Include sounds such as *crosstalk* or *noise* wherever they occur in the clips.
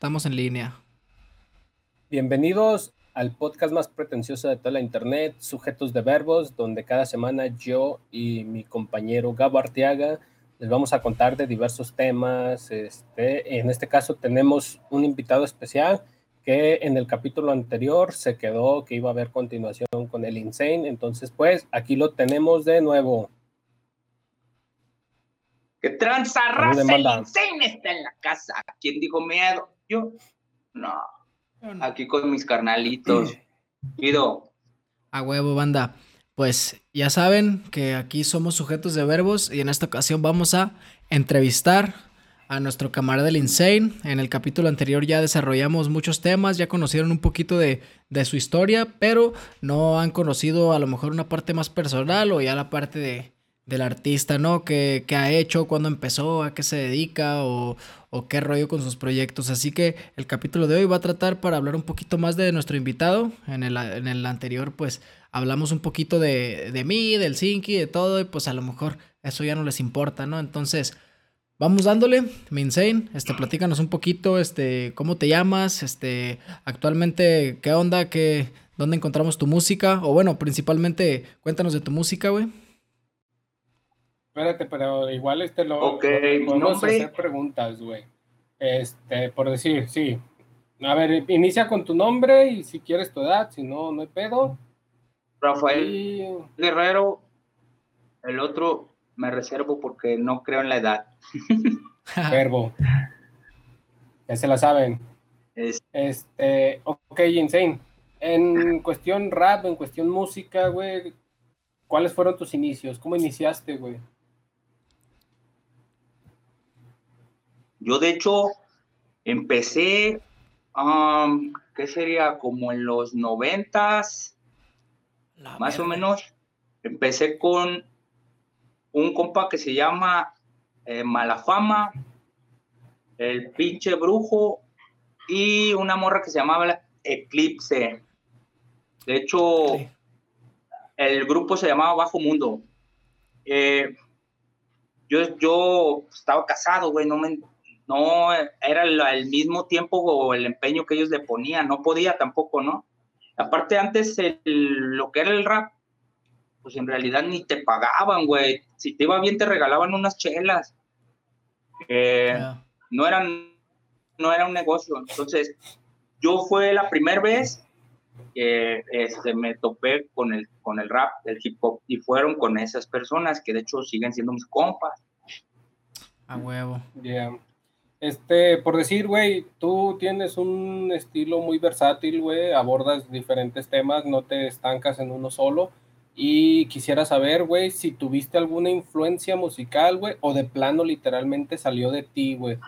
estamos en línea. Bienvenidos al podcast más pretencioso de toda la internet, Sujetos de Verbos, donde cada semana yo y mi compañero Gabo Arteaga les vamos a contar de diversos temas. Este, en este caso tenemos un invitado especial que en el capítulo anterior se quedó que iba a haber continuación con el Insane. Entonces, pues aquí lo tenemos de nuevo. Que tranza raza, el Insane está en la casa. ¿Quién dijo miedo? Yo. No. Aquí con mis carnalitos. *clears throat* Pido. A huevo, banda. Pues ya saben que aquí somos sujetos de verbos y en esta ocasión vamos a entrevistar a nuestro camarada del Insane. En el capítulo anterior ya desarrollamos muchos temas, ya conocieron un poquito de, de, su historia, pero no han conocido a lo mejor una parte más personal o ya la parte de, del artista, ¿no? ¿Qué, ha hecho? ¿Cuándo empezó? ¿A qué se dedica? O, o, qué rollo con sus proyectos? Así que el capítulo de hoy va a tratar para hablar un poquito más de nuestro invitado. En el, en el anterior, pues, hablamos un poquito de, de mí, del Zinky, de todo, y pues a lo mejor eso ya no les importa, ¿no? Entonces, vamos dándole, Minsane, este, platícanos un poquito, este, cómo te llamas, este, actualmente, qué onda, qué, dónde encontramos tu música, o bueno, principalmente, cuéntanos de tu música, güey. Espérate, pero igual este lo, okay, podemos hacer preguntas, güey. Este, por decir, sí. A ver, inicia con tu nombre y si quieres tu edad, si no, no hay pedo. Rafael Guerrero, el otro me reservo porque no creo en la edad. *laughs* Verbo. ya se la saben. Este, ok, Insane. En cuestión rap, en cuestión música, güey, ¿cuáles fueron tus inicios? ¿Cómo iniciaste, güey? Yo de hecho empecé, um, ¿qué sería? Como en los noventas, más o menos. Empecé con un compa que se llama eh, Malafama, el pinche brujo y una morra que se llamaba Eclipse. De hecho, el grupo se llamaba Bajo Mundo. Eh, yo, yo estaba casado, güey, no me, no era el, mismo tiempo o el empeño que ellos le ponían, no podía tampoco, ¿no? Aparte, antes lo que era el rap, pues en realidad ni te pagaban, güey. Si te iba bien, te regalaban unas chelas. No eran, no era un negocio. Entonces, yo fue la primera vez que este, me topé con el, con el rap, el hip hop, y fueron con esas personas que de hecho siguen siendo mis compas. A huevo. Yeah. Este, por decir, güey, tú tienes un estilo muy versátil, güey, abordas diferentes temas, no te estancas en uno solo. Y quisiera saber, güey, si tuviste alguna influencia musical, güey, o de plano literalmente salió de ti, güey.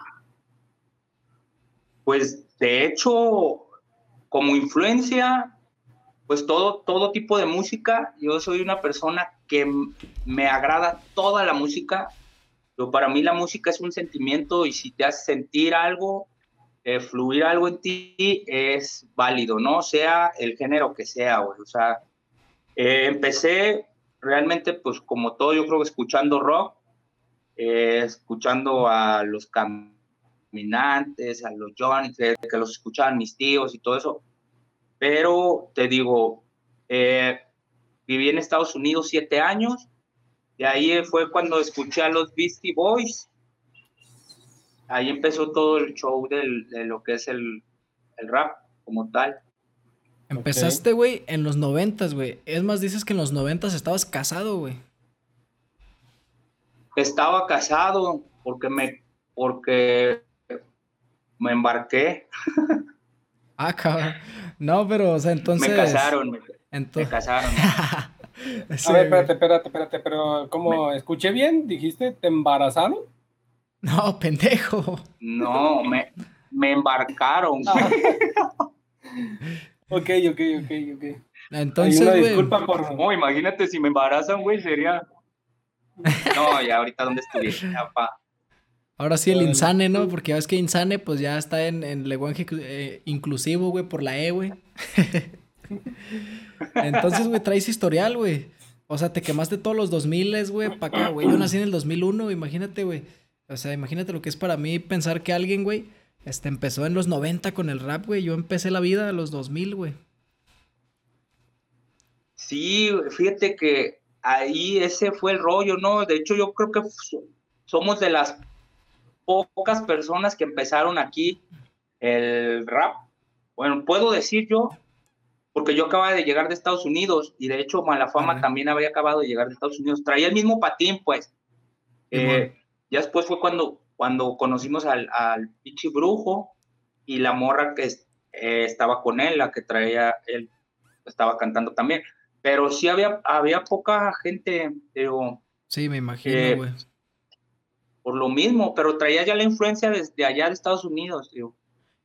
Pues de hecho, como influencia, pues todo, todo tipo de música. Yo soy una persona que me agrada toda la música, pero para mí la música es un sentimiento y si te hace sentir algo, eh, fluir algo en ti, es válido, ¿no? Sea el género que sea, güey. O sea, eh, empecé realmente, pues como todo, yo creo que escuchando rock, eh, escuchando a los caminantes, a los Johnny, que, los escuchaban mis tíos y todo eso. Pero te digo, viví en Estados Unidos siete años y ahí fue cuando escuché a los Beastie Boys. Ahí empezó todo el show del, de lo que es el, rap como tal. Empezaste, güey, en los noventas, güey. Es más, dices que en los noventas estabas casado, güey. Estaba casado porque me, porque me embarqué. ah, cabrón. No, pero, o sea, entonces... Me casaron, me, me casaron. *laughs* *laughs* A ver, espérate, espérate, espérate, pero ¿cómo escuché bien? ¿Dijiste te embarazaron? No, pendejo. No, me, me embarcaron. Ah. *laughs* ok, ok, ok, ok. Entonces, una disculpa por... No, imagínate si me embarazan, güey, sería... No, ya ahorita dónde estuve, Ahora sí el insane, ¿no? Porque ya ves que insane pues ya está en, en lenguaje eh, inclusivo, güey, por la E, güey. *laughs* Entonces, güey, traes historial, güey. O sea, te quemaste todos los 2000, güey, para acá, güey. Yo nací en el 2001, imagínate, güey. O sea, imagínate lo que es para mí pensar que alguien, güey, este, empezó en los 90 con el rap, güey. Yo empecé la vida a los 2000, güey. Sí, fíjate que ahí ese fue el rollo, ¿no? De hecho, yo creo que somos de las pocas personas que empezaron aquí el rap. Bueno, puedo decir yo, porque yo acababa de llegar de Estados Unidos y de hecho Malafama también había acabado de llegar de Estados Unidos. Traía el mismo patín, pues. Eh, ya después fue cuando, cuando conocimos al, al Pichi Brujo y la morra que eh, estaba con él, la que traía, él estaba cantando también. Pero sí había, había poca gente, pero... Sí, me imagino, güey. por lo mismo, pero traía ya la influencia desde allá de Estados Unidos, digo.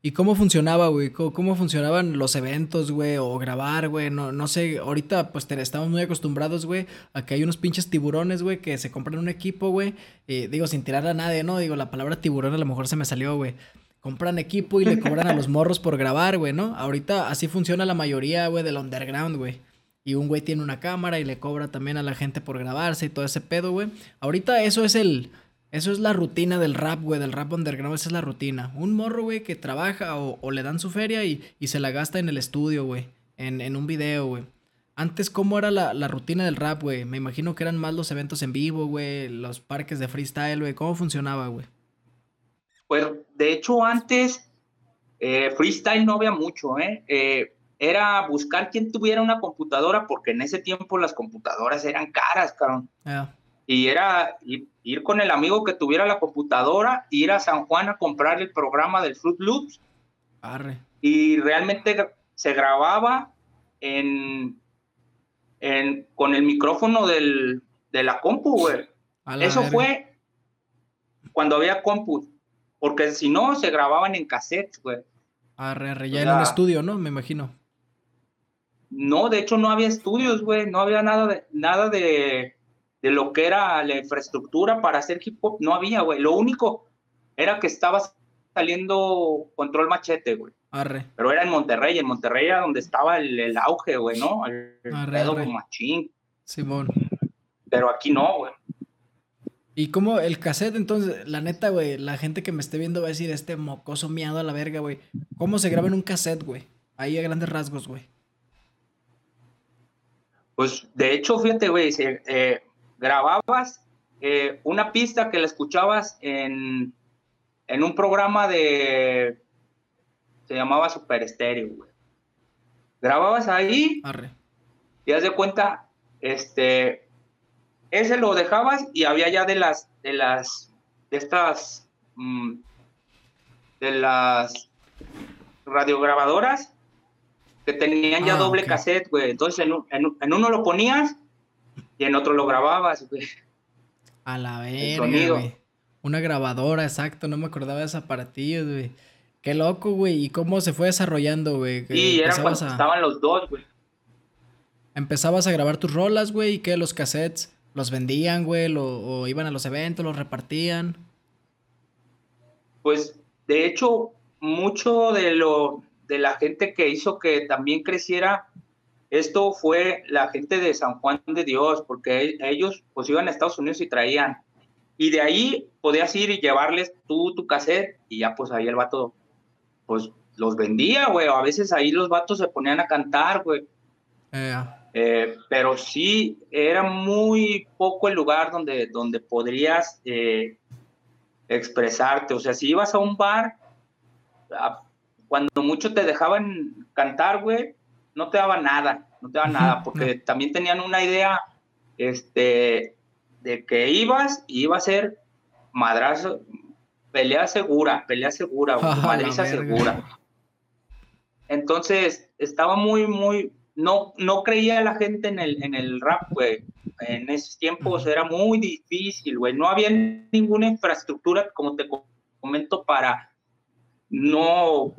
¿Y cómo funcionaba, güey? ¿Cómo, funcionaban los eventos, güey? O grabar, güey. No, no sé, ahorita pues estamos muy acostumbrados, güey, a que hay unos pinches tiburones, güey, que se compran un equipo, güey. digo, sin tirar a nadie, ¿no? Digo, la palabra tiburón a lo mejor se me salió, güey. Compran equipo y le *laughs* cobran a los morros por grabar, güey, ¿no? Ahorita así funciona la mayoría, güey, del underground, güey. Y un güey tiene una cámara y le cobra también a la gente por grabarse y todo ese pedo, güey. Ahorita eso es el eso es la rutina del rap, güey, del rap underground, esa es la rutina. Un morro, güey, que trabaja o, le dan su feria y, se la gasta en el estudio, güey, en, un video, güey. Antes, ¿cómo era la, rutina del rap, güey? Me imagino que eran más los eventos en vivo, güey, los parques de freestyle, güey. ¿Cómo funcionaba, güey? Pues, de hecho, antes eh, freestyle no había mucho, ¿eh? ¿eh? Era buscar quien tuviera una computadora, porque en ese tiempo las computadoras eran caras, cabrón. Y era ir, con el amigo que tuviera la computadora, ir a San Juan a comprar el programa del Fruit Loops. Y realmente se grababa en, en, con el micrófono del, de la compu, güey. Eso fue cuando había compu. Porque si no, se grababan en cassette, güey. Arre, arre, ya en un estudio, ¿no? Me imagino. No, de hecho no había estudios, güey. No había nada de, nada de, de lo que era la infraestructura para hacer hip hop, no había, güey. Lo único era que estaba saliendo control machete, güey. Arre. Pero era en Monterrey, en Monterrey era donde estaba el, auge, güey, ¿no? El arre, arre. machín. Simón. Pero aquí no, güey. ¿Y cómo el cassette, entonces, la neta, güey, la gente que me esté viendo va a decir, este mocoso miado a la verga, güey. ¿Cómo se graba en un cassette, güey? Ahí a grandes rasgos, güey. Pues, de hecho, fíjate, güey, eh, grababas eh, una pista que la escuchabas en, en un programa de... Se llamaba Super Estéreo, güey. Grababas ahí y haz de cuenta, este, ese lo dejabas y había ya de las, de las, de estas, mm, de las radiograbadoras que tenían ya ah, doble cassette, güey. Entonces en, en, uno lo ponías y en otro lo grababas, güey. A la verga. Una grabadora, exacto, no me acordaba de ese aparatillo, güey. Qué loco, güey. ¿Y cómo se fue desarrollando, güey? Sí, era cuando estaban los dos, güey. Empezabas a grabar tus rolas, güey, y que los cassettes los vendían, güey, o iban a los eventos, los repartían. Pues, de hecho, mucho de lo de la gente que hizo que también creciera esto fue la gente de San Juan de Dios, porque ellos pues iban a Estados Unidos y traían. Y de ahí podías ir y llevarles tú tu cassette y ya pues ahí el vato pues los vendía, güey. A veces ahí los vatos se ponían a cantar, güey. Eh, eh, pero sí, era muy poco el lugar donde, donde podrías eh, expresarte. O sea, si ibas a un bar, cuando mucho te dejaban cantar, güey, no te daba nada, no te daba nada, porque también tenían una idea este, de que ibas y iba a ser madrazo, pelea segura, pelea segura, *laughs* madriza segura. Entonces, estaba muy, muy, no, no creía la gente en el, en el rap, güey. En esos tiempos era muy difícil, güey. No había ninguna infraestructura, como te comento, para no,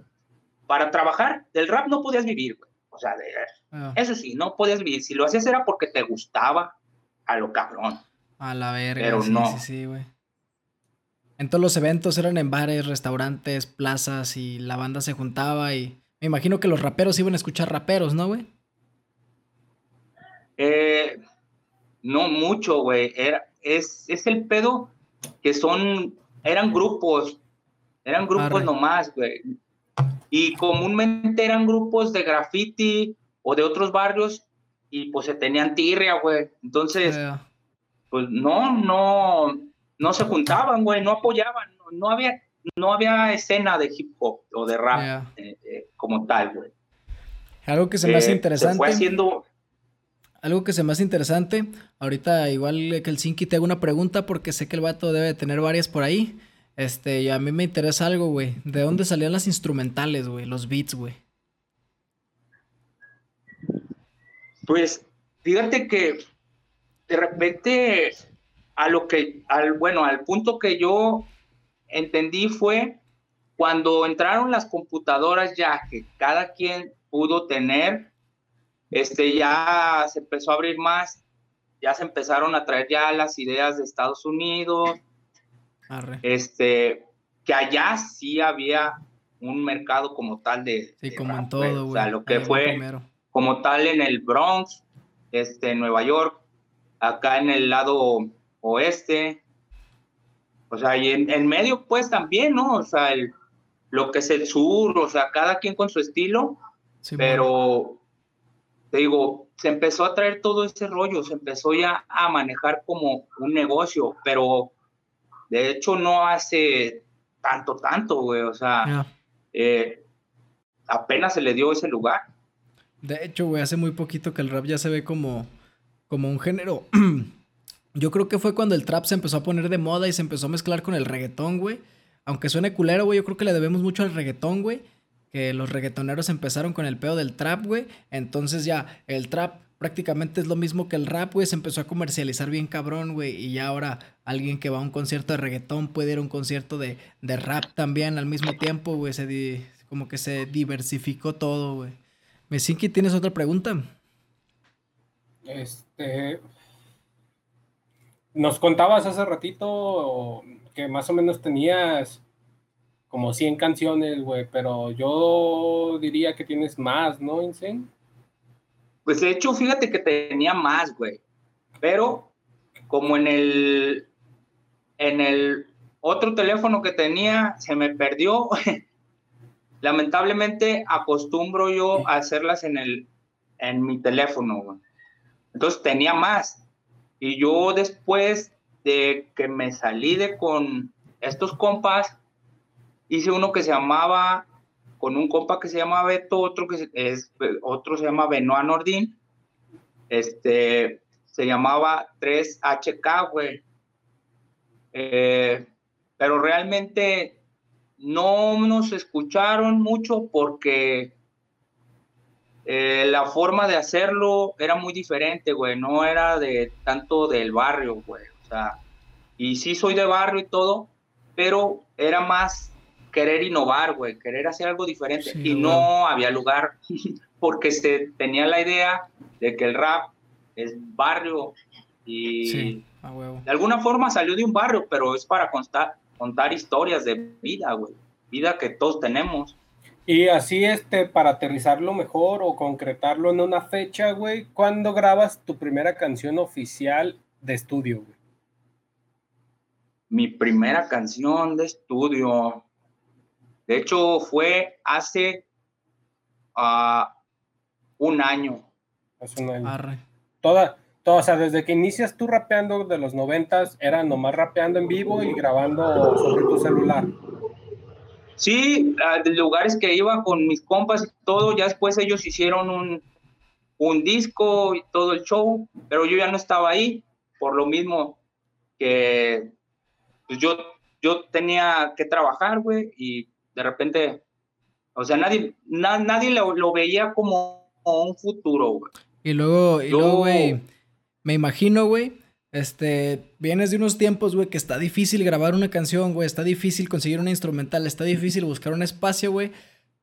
para trabajar. Del rap no podías vivir, güey. O sea, ah. eso sí, no podías vivir. Si lo hacías era porque te gustaba a lo cabrón. A la verga. Pero sí, no. Sí, sí, güey. En todos los eventos eran en bares, restaurantes, plazas y la banda se juntaba y me imagino que los raperos iban a escuchar raperos, ¿no, güey? Eh, no mucho, güey. Era, es, es el pedo que son, eran grupos Eran grupos nomás, güey. Y comúnmente eran grupos de graffiti o de otros barrios y pues se tenían tirria, güey. Entonces, pues no, no, no se juntaban, güey, no apoyaban, no, había, no había escena de hip hop o de rap eh, eh, como tal, güey. Algo que se me hace interesante. Se fue haciendo. Algo que se me hace interesante. Ahorita, igual que el Sinki, te hago una pregunta porque sé que el vato debe tener varias por ahí. Este, y a mí me interesa algo, güey. ¿De dónde salían las instrumentales, güey? Los beats, güey. Pues, fíjate que de repente, a lo que, al, bueno, al punto que yo entendí fue cuando entraron las computadoras ya, que cada quien pudo tener, este, ya se empezó a abrir más, ya se empezaron a traer ya las ideas de Estados Unidos, este, que allá sí había un mercado como tal de. Sí, como en todo, güey. O sea, lo que fue como tal en el Bronx, este, en Nueva York, acá en el lado oeste. O sea, y en, medio, pues también, ¿no? O sea, el, lo que es el sur, o sea, cada quien con su estilo. pero, te digo, se empezó a traer todo ese rollo, se empezó ya a manejar como un negocio, pero de hecho, no hace tanto, tanto, güey. O sea, eh, apenas se le dio ese lugar. De hecho, güey, hace muy poquito que el rap ya se ve como, como un género. *clears throat* Yo creo que fue cuando el trap se empezó a poner de moda y se empezó a mezclar con el reggaetón, güey. Aunque suene culero, güey, yo creo que le debemos mucho al reggaetón, güey. Que los reggaetoneros empezaron con el pedo del trap, güey. Entonces ya, el trap prácticamente es lo mismo que el rap, güey. Se empezó a comercializar bien cabrón, güey. Y ya ahora alguien que va a un concierto de reggaetón puede ir a un concierto de, rap también al mismo tiempo, güey. Se como que se diversificó todo, güey. Mesinki, ¿tienes otra pregunta? Este. Nos contabas hace ratito que más o menos tenías como 100 canciones, güey, pero yo diría que tienes más, ¿no, Insane? Pues de hecho, fíjate que tenía más, güey. Pero como en el, en el otro teléfono que tenía se me perdió, *laughs* lamentablemente acostumbro yo a hacerlas en, el, en mi teléfono. Entonces tenía más. Y yo después de que me salí de con estos compas, hice uno que se llamaba con un compa que se llama Beto, otro que es, otro se llama Benoit Nordin, este, se llamaba 3HK, güey. Eh, pero realmente no nos escucharon mucho porque eh, la forma de hacerlo era muy diferente, güey. No era de tanto del barrio, güey. O sea, y sí soy de barrio y todo, pero era más querer innovar, güey, querer hacer algo diferente. y no había lugar *laughs* porque se tenía la idea de que el rap es barrio y de alguna forma salió de un barrio, pero es para contar, contar historias de vida, güey, vida que todos tenemos. Y así, este, para aterrizarlo mejor o concretarlo en una fecha, güey, ¿cuándo grabas tu primera canción oficial de estudio, güey? Mi primera canción de estudio, de hecho, fue hace ah, un año. Hace un año. Toda, toda, o sea, desde que inicias tú rapeando de los noventas, era nomás rapeando en vivo y grabando sobre tu celular. Sí, ah, de lugares que iba con mis compas y todo, ya después ellos hicieron un, un disco y todo el show, pero yo ya no estaba ahí, por lo mismo que pues yo, yo tenía que trabajar, güey, y de repente, o sea, nadie, nadie lo, veía como, un futuro, güey. Y luego, y luego, güey, me imagino, güey, este, vienes de unos tiempos, güey, que está difícil grabar una canción, güey, está difícil conseguir una instrumental, está difícil buscar un espacio, güey.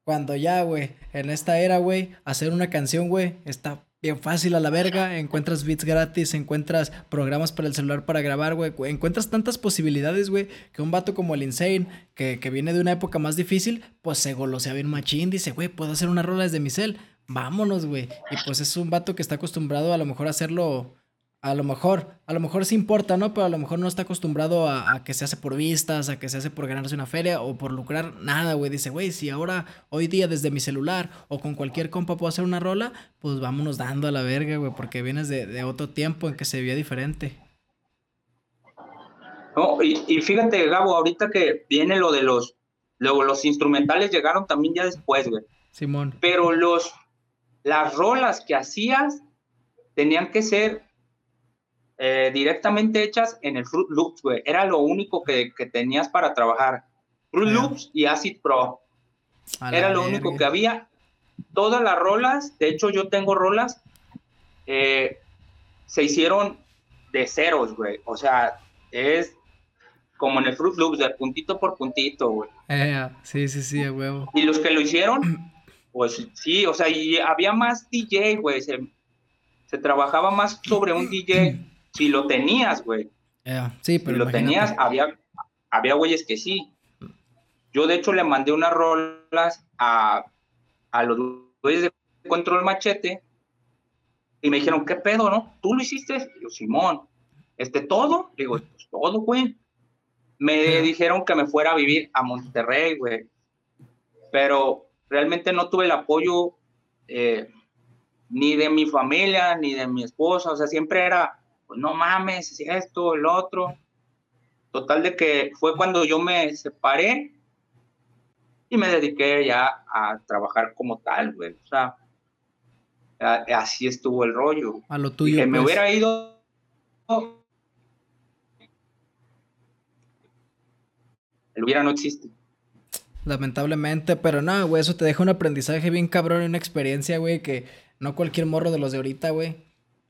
Cuando ya, güey, en esta era, güey, hacer una canción, güey, está bien fácil a la verga. Encuentras beats gratis, encuentras programas para el celular para grabar, güey. Encuentras tantas posibilidades, güey, que un vato como el Insane, que, viene de una época más difícil, pues se golosea bien machín. Dice, güey, puedo hacer una rola desde mi cel. Vámonos, güey. Y pues es un vato que está acostumbrado a lo mejor a hacerlo a lo mejor, a lo mejor sí importa, ¿no? Pero a lo mejor no está acostumbrado a, que se hace por vistas, a que se hace por ganarse una feria o por lucrar nada, güey. Dice, güey, si ahora, hoy día desde mi celular o con cualquier compa puedo hacer una rola, pues vámonos dando a la verga, güey, porque vienes de, otro tiempo en que se veía diferente. No, y, y, fíjate, Gabo, ahorita que viene lo de los, luego los instrumentales llegaron también ya después, güey. Simón. Pero los, las rolas que hacías tenían que ser eh, directamente hechas en el Fruit Loops, güey. Era lo único que, que tenías para trabajar. Fruit Loops y Acid Pro. Era lo único que había. Todas las rolas, de hecho yo tengo rolas, eh, se hicieron de ceros, güey. O sea, es como en el Fruit Loops, de puntito por puntito, güey. Eh, sí, sí, sí, huevo. Y los que lo hicieron, pues sí, o sea, y había más DJ, güey. Se, se trabajaba más sobre un DJ si lo tenías, güey. sí, pero. Si lo tenías, había, había güeyes que sí. Yo, de hecho, le mandé unas rolas a, a los güeyes de Control Machete y me dijeron, ¿qué pedo, no? ¿Tú lo hiciste? yo, Simón, ¿este todo? digo, pues todo, güey. Me dijeron que me fuera a vivir a Monterrey, güey. Pero realmente no tuve el apoyo eh, ni de mi familia, ni de mi esposa. O sea, siempre era, pues no mames, esto, el otro. Total de que fue cuando yo me separé y me dediqué ya a trabajar como tal, güey. O sea, así estuvo el rollo. A lo tuyo. Que me pues. hubiera ido. El hubiera no existe. Lamentablemente, pero no, güey, eso te deja un aprendizaje bien cabrón y una experiencia, güey, que no cualquier morro de los de ahorita, güey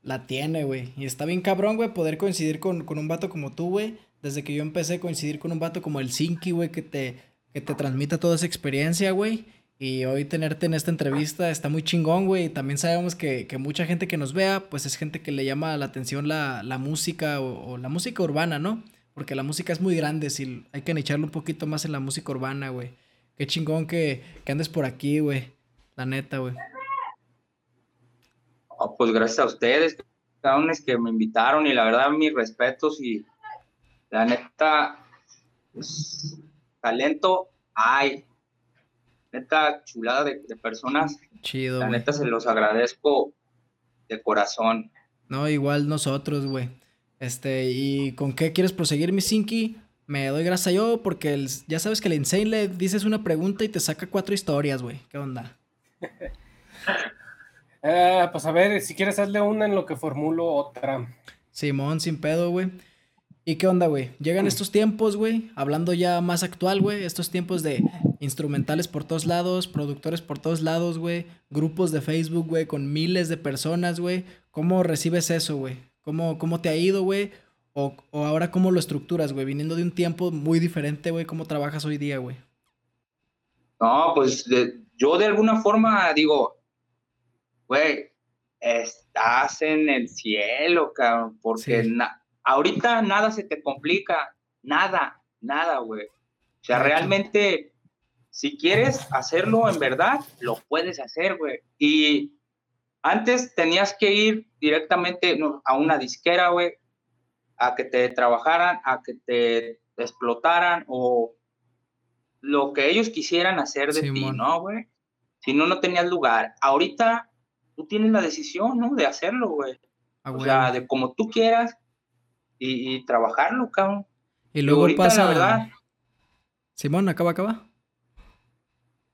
la tiene, güey. Y está bien cabrón, güey, poder coincidir con, un vato como tú, güey. Desde que yo empecé a coincidir con un vato como el Zinky, güey, que te, que te transmita toda esa experiencia, güey. Y hoy tenerte en esta entrevista está muy chingón, güey. También sabemos que, mucha gente que nos vea, pues es gente que le llama la atención la, música o, la música urbana, ¿no? Porque la música es muy grande, si hay que echarle un poquito más en la música urbana, güey. Qué chingón que, que andes por aquí, güey. La neta, güey. Oh, pues gracias a ustedes, es que me invitaron y la verdad mis respetos y la neta, pues, talento hay. Neta, chulada de, personas. Chido. La neta se los agradezco de corazón. No, igual nosotros, güey. Este, ¿y con qué quieres proseguir, mi Sinky? Me doy gracias yo porque ya sabes que el Insane le dices una pregunta y te saca cuatro historias, güey. ¿Qué onda? *laughs* Eh, pues a ver, si quieres hazle una en lo que formulo otra. Simón, sin pedo, güey. ¿Y qué onda, güey? Llegan estos tiempos, güey, hablando ya más actual, güey, estos tiempos de instrumentales por todos lados, productores por todos lados, güey, grupos de Facebook, güey, con miles de personas, güey. ¿Cómo recibes eso, güey? ¿Cómo, ¿Cómo te ha ido, güey? O, ahora cómo lo estructuras, güey, viniendo de un tiempo muy diferente, güey, ¿cómo trabajas hoy día, güey? No, pues yo de alguna forma digo, güey, estás en el cielo, cabrón, porque ahorita nada se te complica, nada, nada, güey. O sea, realmente, si quieres hacerlo en verdad, lo puedes hacer, güey. Y antes tenías que ir directamente a una disquera, güey, a que te trabajaran, a que te explotaran o lo que ellos quisieran hacer de ti, ¿no, güey? Si no, no tenías lugar. Ahorita tú tienes la decisión, ¿no? De hacerlo, güey. Ah, o sea, de como tú quieras y, trabajarlo, cabrón. Y luego pasa. La verdad, Simón, acaba, acaba.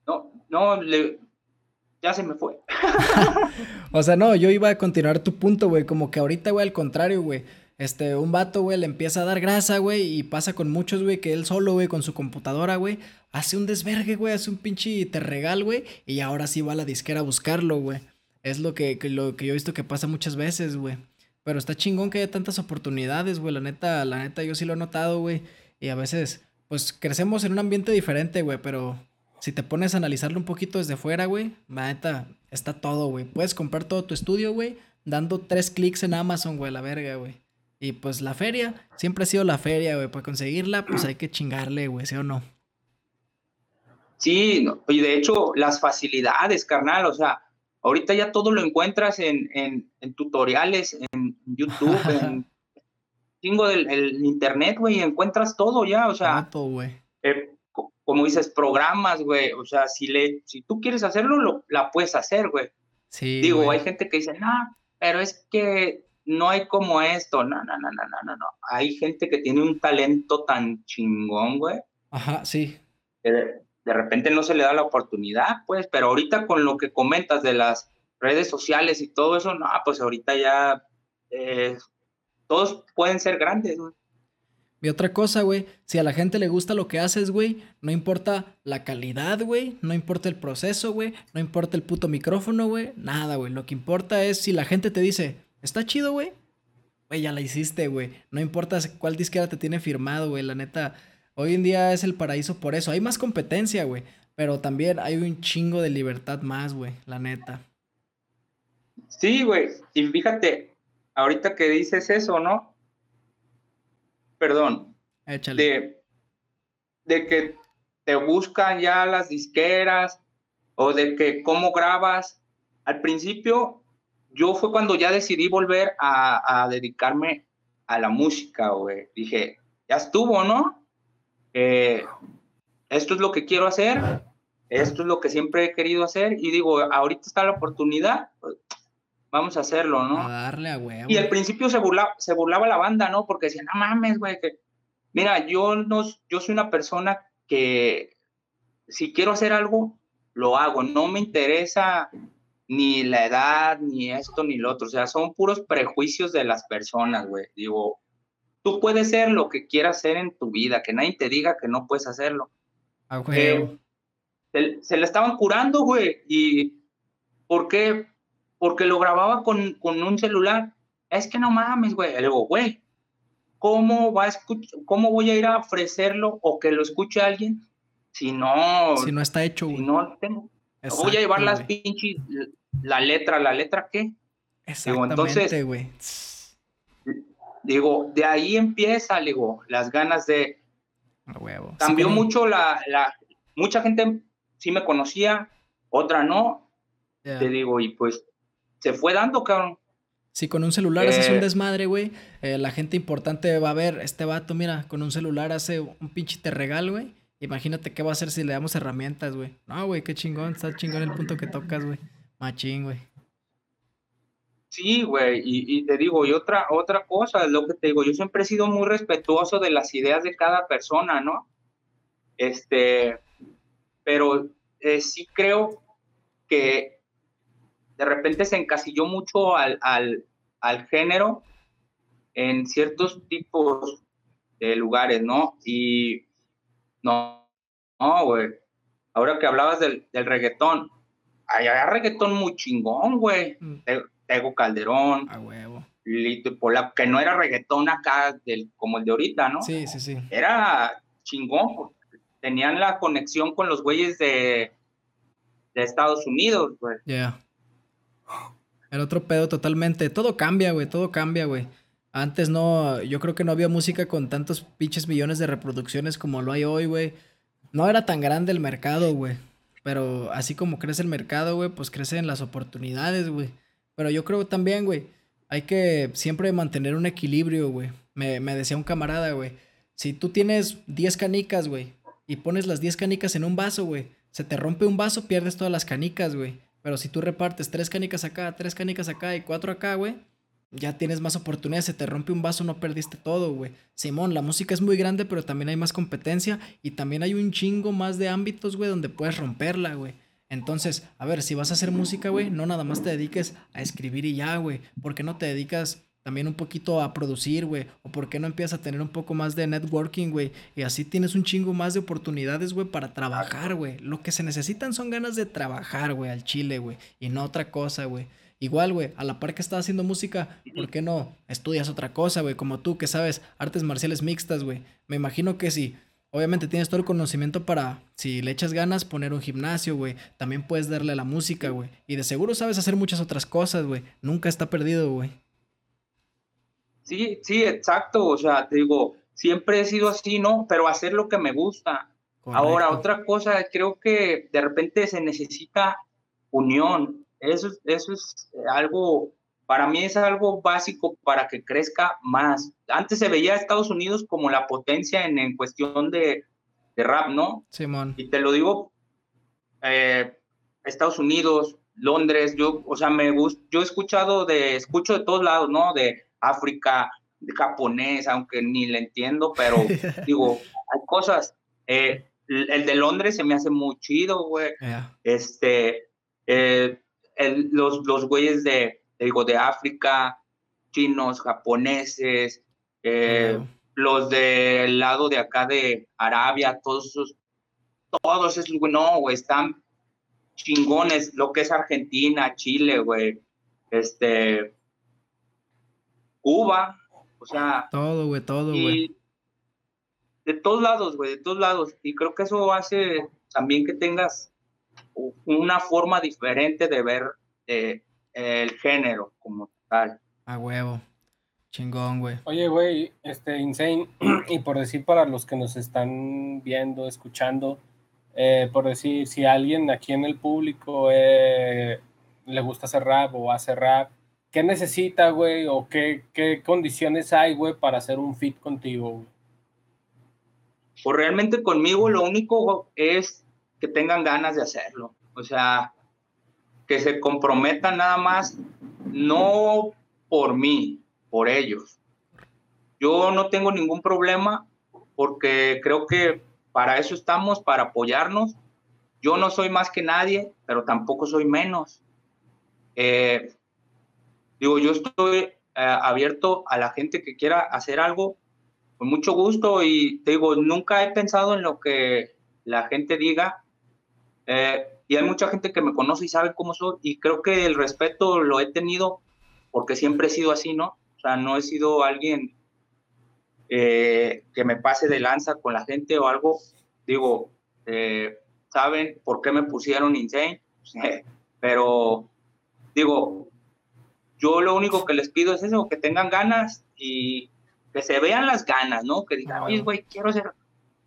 No, no, ya se me fue. *laughs* o sea, no, yo iba a continuar tu punto, güey. Como que ahorita, güey, al contrario, güey. Este, un vato, güey, le empieza a dar grasa, güey, y pasa con muchos, güey, que él solo, güey, con su computadora, güey, hace un desvergue, güey, hace un pinche terregal, güey, y ahora sí va a la disquera a buscarlo, güey. Es lo que, lo que yo he visto que pasa muchas veces, güey. Pero está chingón que haya tantas oportunidades, güey. La neta, la neta, yo sí lo he notado, güey. Y a veces, pues crecemos en un ambiente diferente, güey. Pero si te pones a analizarlo un poquito desde fuera, güey, la neta, está todo, güey. Puedes comprar todo tu estudio, güey, dando tres clics en Amazon, güey, la verga, güey. Y pues la feria, siempre ha sido la feria, güey. Para conseguirla, pues hay que chingarle, güey, ¿sí o no? Sí, y de hecho, las facilidades, carnal, o sea, Ahorita ya todo lo encuentras en, en, tutoriales, en YouTube, *laughs* en chingo del el internet, güey, encuentras todo ya, o sea, eh, como dices, programas, güey, o sea, si le, si tú quieres hacerlo, lo, la puedes hacer, güey. Sí. Digo, hay gente que dice, no, pero es que no hay como esto, no, no, no, no, no, no, no. Hay gente que tiene un talento tan chingón, güey. Ajá, sí. De, repente no se le da la oportunidad, pues, pero ahorita con lo que comentas de las redes sociales y todo eso, no, pues ahorita ya eh, todos pueden ser grandes, güey. Y otra cosa, güey, si a la gente le gusta lo que haces, güey, no importa la calidad, güey, no importa el proceso, güey, no importa el puto micrófono, güey, nada, güey. Lo que importa es si la gente te dice, está chido, güey, güey, ya la hiciste, güey. No importa cuál disquera te tiene firmado, güey, la neta. Hoy en día es el paraíso por eso. Hay más competencia, güey, pero también hay un chingo de libertad más, güey, la neta. Sí, güey, y fíjate, ahorita que dices eso, ¿no? perdón, de, de que te buscan ya las disqueras o de que cómo grabas. Al principio, yo fue cuando ya decidí volver a, dedicarme a la música, güey. Dije, ya estuvo, ¿no? Eh, esto es lo que quiero hacer, esto es lo que siempre he querido hacer y digo, ahorita está la oportunidad, pues, vamos a hacerlo, ¿no? A darle a huevo. Y al principio se burlaba, se burlaba la banda, ¿no? Porque decían, no mames, güey, que... Mira, yo, no, yo soy una persona que si quiero hacer algo, lo hago. No me interesa ni la edad, ni esto, ni lo otro. O sea, son puros prejuicios de las personas, güey. Digo, tú puedes ser lo que quieras hacer en tu vida, que nadie te diga que no puedes hacerlo. Ah, güey. se, se le estaban curando, güey. ¿Y por qué? porque lo grababa con, un celular. Es que no mames, güey. Le digo, güey, ¿cómo, va a ¿cómo voy a ir a ofrecerlo o que lo escuche alguien si no... Si no está hecho, güey. Si no tengo... voy a llevar las pinches... La letra, ¿la letra qué? Exactamente, güey. Digo, de ahí empieza, digo, las ganas de... huevo. Cambió mucho la, la... Mucha gente sí me conocía, otra no. Te digo, y pues se fue dando, cabrón. Si con un celular haces un eh. desmadre, güey, eh, la gente importante va a ver, este vato, mira, con un celular hace un pinche te regal, güey. Imagínate qué va a hacer si le damos herramientas, güey. No, güey, qué chingón, está chingón el punto que tocas, güey. Machín, güey. Sí, güey, y, y, te digo, y otra, otra cosa, lo que te digo, yo siempre he sido muy respetuoso de las ideas de cada persona, ¿no? Este, pero eh, sí creo que de repente se encasilló mucho al, al, género en ciertos tipos de lugares, ¿no? Y no, no, güey. Ahora que hablabas del, del reggaetón, hay, reggaetón muy chingón, güey. Mm. Tego Calderón. A huevo. Lito y que no era reggaetón acá del, como el de ahorita, ¿no? Sí, sí, sí. Era chingón, tenían la conexión con los güeyes de, de Estados Unidos, güey. Ya. El otro pedo totalmente. Todo cambia, güey. Todo cambia, güey. Antes no, yo creo que no había música con tantos pinches millones de reproducciones como lo hay hoy, güey. No era tan grande el mercado, güey. Pero así como crece el mercado, güey, pues crecen las oportunidades, güey. Pero yo creo también, güey, hay que siempre mantener un equilibrio, güey. Me, me decía un camarada, güey. Si tú tienes 10 canicas, güey, y pones las 10 canicas en un vaso, güey, se te rompe un vaso, pierdes todas las canicas, güey. Pero si tú repartes tres canicas acá, tres canicas acá y cuatro acá, güey, ya tienes más oportunidades. Se te rompe un vaso, no perdiste todo, güey. Simón, la música es muy grande, pero también hay más competencia y también hay un chingo más de ámbitos, güey, donde puedes romperla, güey. Entonces, a ver, si vas a hacer música, güey, no nada más te dediques a escribir y ya, güey. ¿Por qué no te dedicas también un poquito a producir, güey. O por qué no empiezas a tener un poco más de networking, güey. Y así tienes un chingo más de oportunidades, güey, para trabajar, güey. Lo que se necesitan son ganas de trabajar, güey, al chile, güey. Y no otra cosa, güey. Igual, güey, a la par que estás haciendo música, ¿por qué no estudias otra cosa, güey? Como tú que sabes artes marciales mixtas, güey. Me imagino que si, obviamente tienes todo el conocimiento para, si le echas ganas, poner un gimnasio, güey. También puedes darle a la música, güey. Y de seguro sabes hacer muchas otras cosas, güey. Nunca está perdido, güey. Sí, sí, exacto. O sea, te digo, siempre he sido así, ¿no? Pero hacer lo que me gusta. Ahora, otra cosa, creo que de repente se necesita unión. eso, eso es algo, para mí es algo básico para que crezca más. Antes se veía a Estados Unidos como la potencia en, en cuestión de, de, rap, ¿no? Simón. Y te lo digo, eh, Estados Unidos, Londres, yo, o sea, me gusta, yo he escuchado de, escucho de todos lados, ¿no? De África, de japonés, aunque ni le entiendo, pero *laughs* digo, hay cosas. Eh, el de Londres se me hace muy chido, güey. Este, eh, los, los güeyes de, digo, de África, chinos, japoneses, eh, los del lado de acá de Arabia, todos esos, todos esos, no, güey, están chingones, lo que es Argentina, Chile, güey, este, Cuba, o sea. Todo, güey, todo, güey. De todos lados, güey, de todos lados. Y creo que eso hace también que tengas una forma diferente de ver eh, el género como tal. A huevo. Chingón, güey. Oye, güey, este, Insane, *clears throat* y por decir para los que nos están viendo, escuchando, eh, por decir, si alguien aquí en el público eh, le gusta hacer rap o hace rap, ¿qué necesita, güey? ¿O qué, qué condiciones hay, güey, para hacer un fit contigo, güey? Pues realmente conmigo lo único es que tengan ganas de hacerlo. O sea, que se comprometan nada más, no por mí, por ellos. Yo no tengo ningún problema porque creo que para eso estamos, para apoyarnos. Yo no soy más que nadie, pero tampoco soy menos. Eh, digo, yo estoy eh, abierto a la gente que quiera hacer algo con mucho gusto y digo, nunca he pensado en lo que la gente diga. Eh, y hay mucha gente que me conoce y sabe cómo soy y creo que el respeto lo he tenido porque siempre he sido así, ¿no? O sea, no he sido alguien eh, que me pase de lanza con la gente o algo. Digo, eh, ¿saben por qué me pusieron insane? *laughs* Pero digo, yo lo único que les pido es eso, que tengan ganas y que se vean las ganas, ¿no? Que digan, oye, güey, quiero ser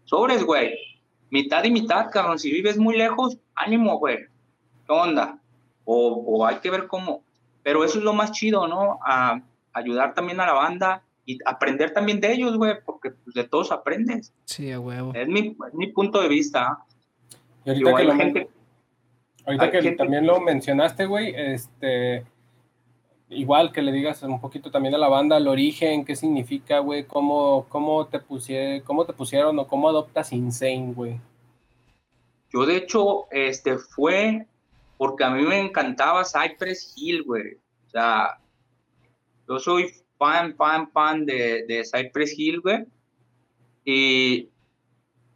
sobres, güey mitad y mitad, cabrón. Si vives muy lejos, ánimo, güey. ¿Qué onda? O, hay que ver cómo. Pero eso es lo más chido, ¿no? A ayudar también a la banda y aprender también de ellos, güey, porque pues, de todos aprendes. Sí, a huevo. Es mi, mi punto de vista. Y ahorita que, lo, gente, ahorita que también lo mencionaste, güey, este igual que le digas un poquito también a la banda el origen, qué significa, güey, cómo, cómo, te cómo te pusieron o cómo adoptas Insane, güey. Yo de hecho, este fue porque a mí me encantaba Cypress Hill, güey. O sea, yo soy fan, fan, fan de, de Cypress Hill, güey. Y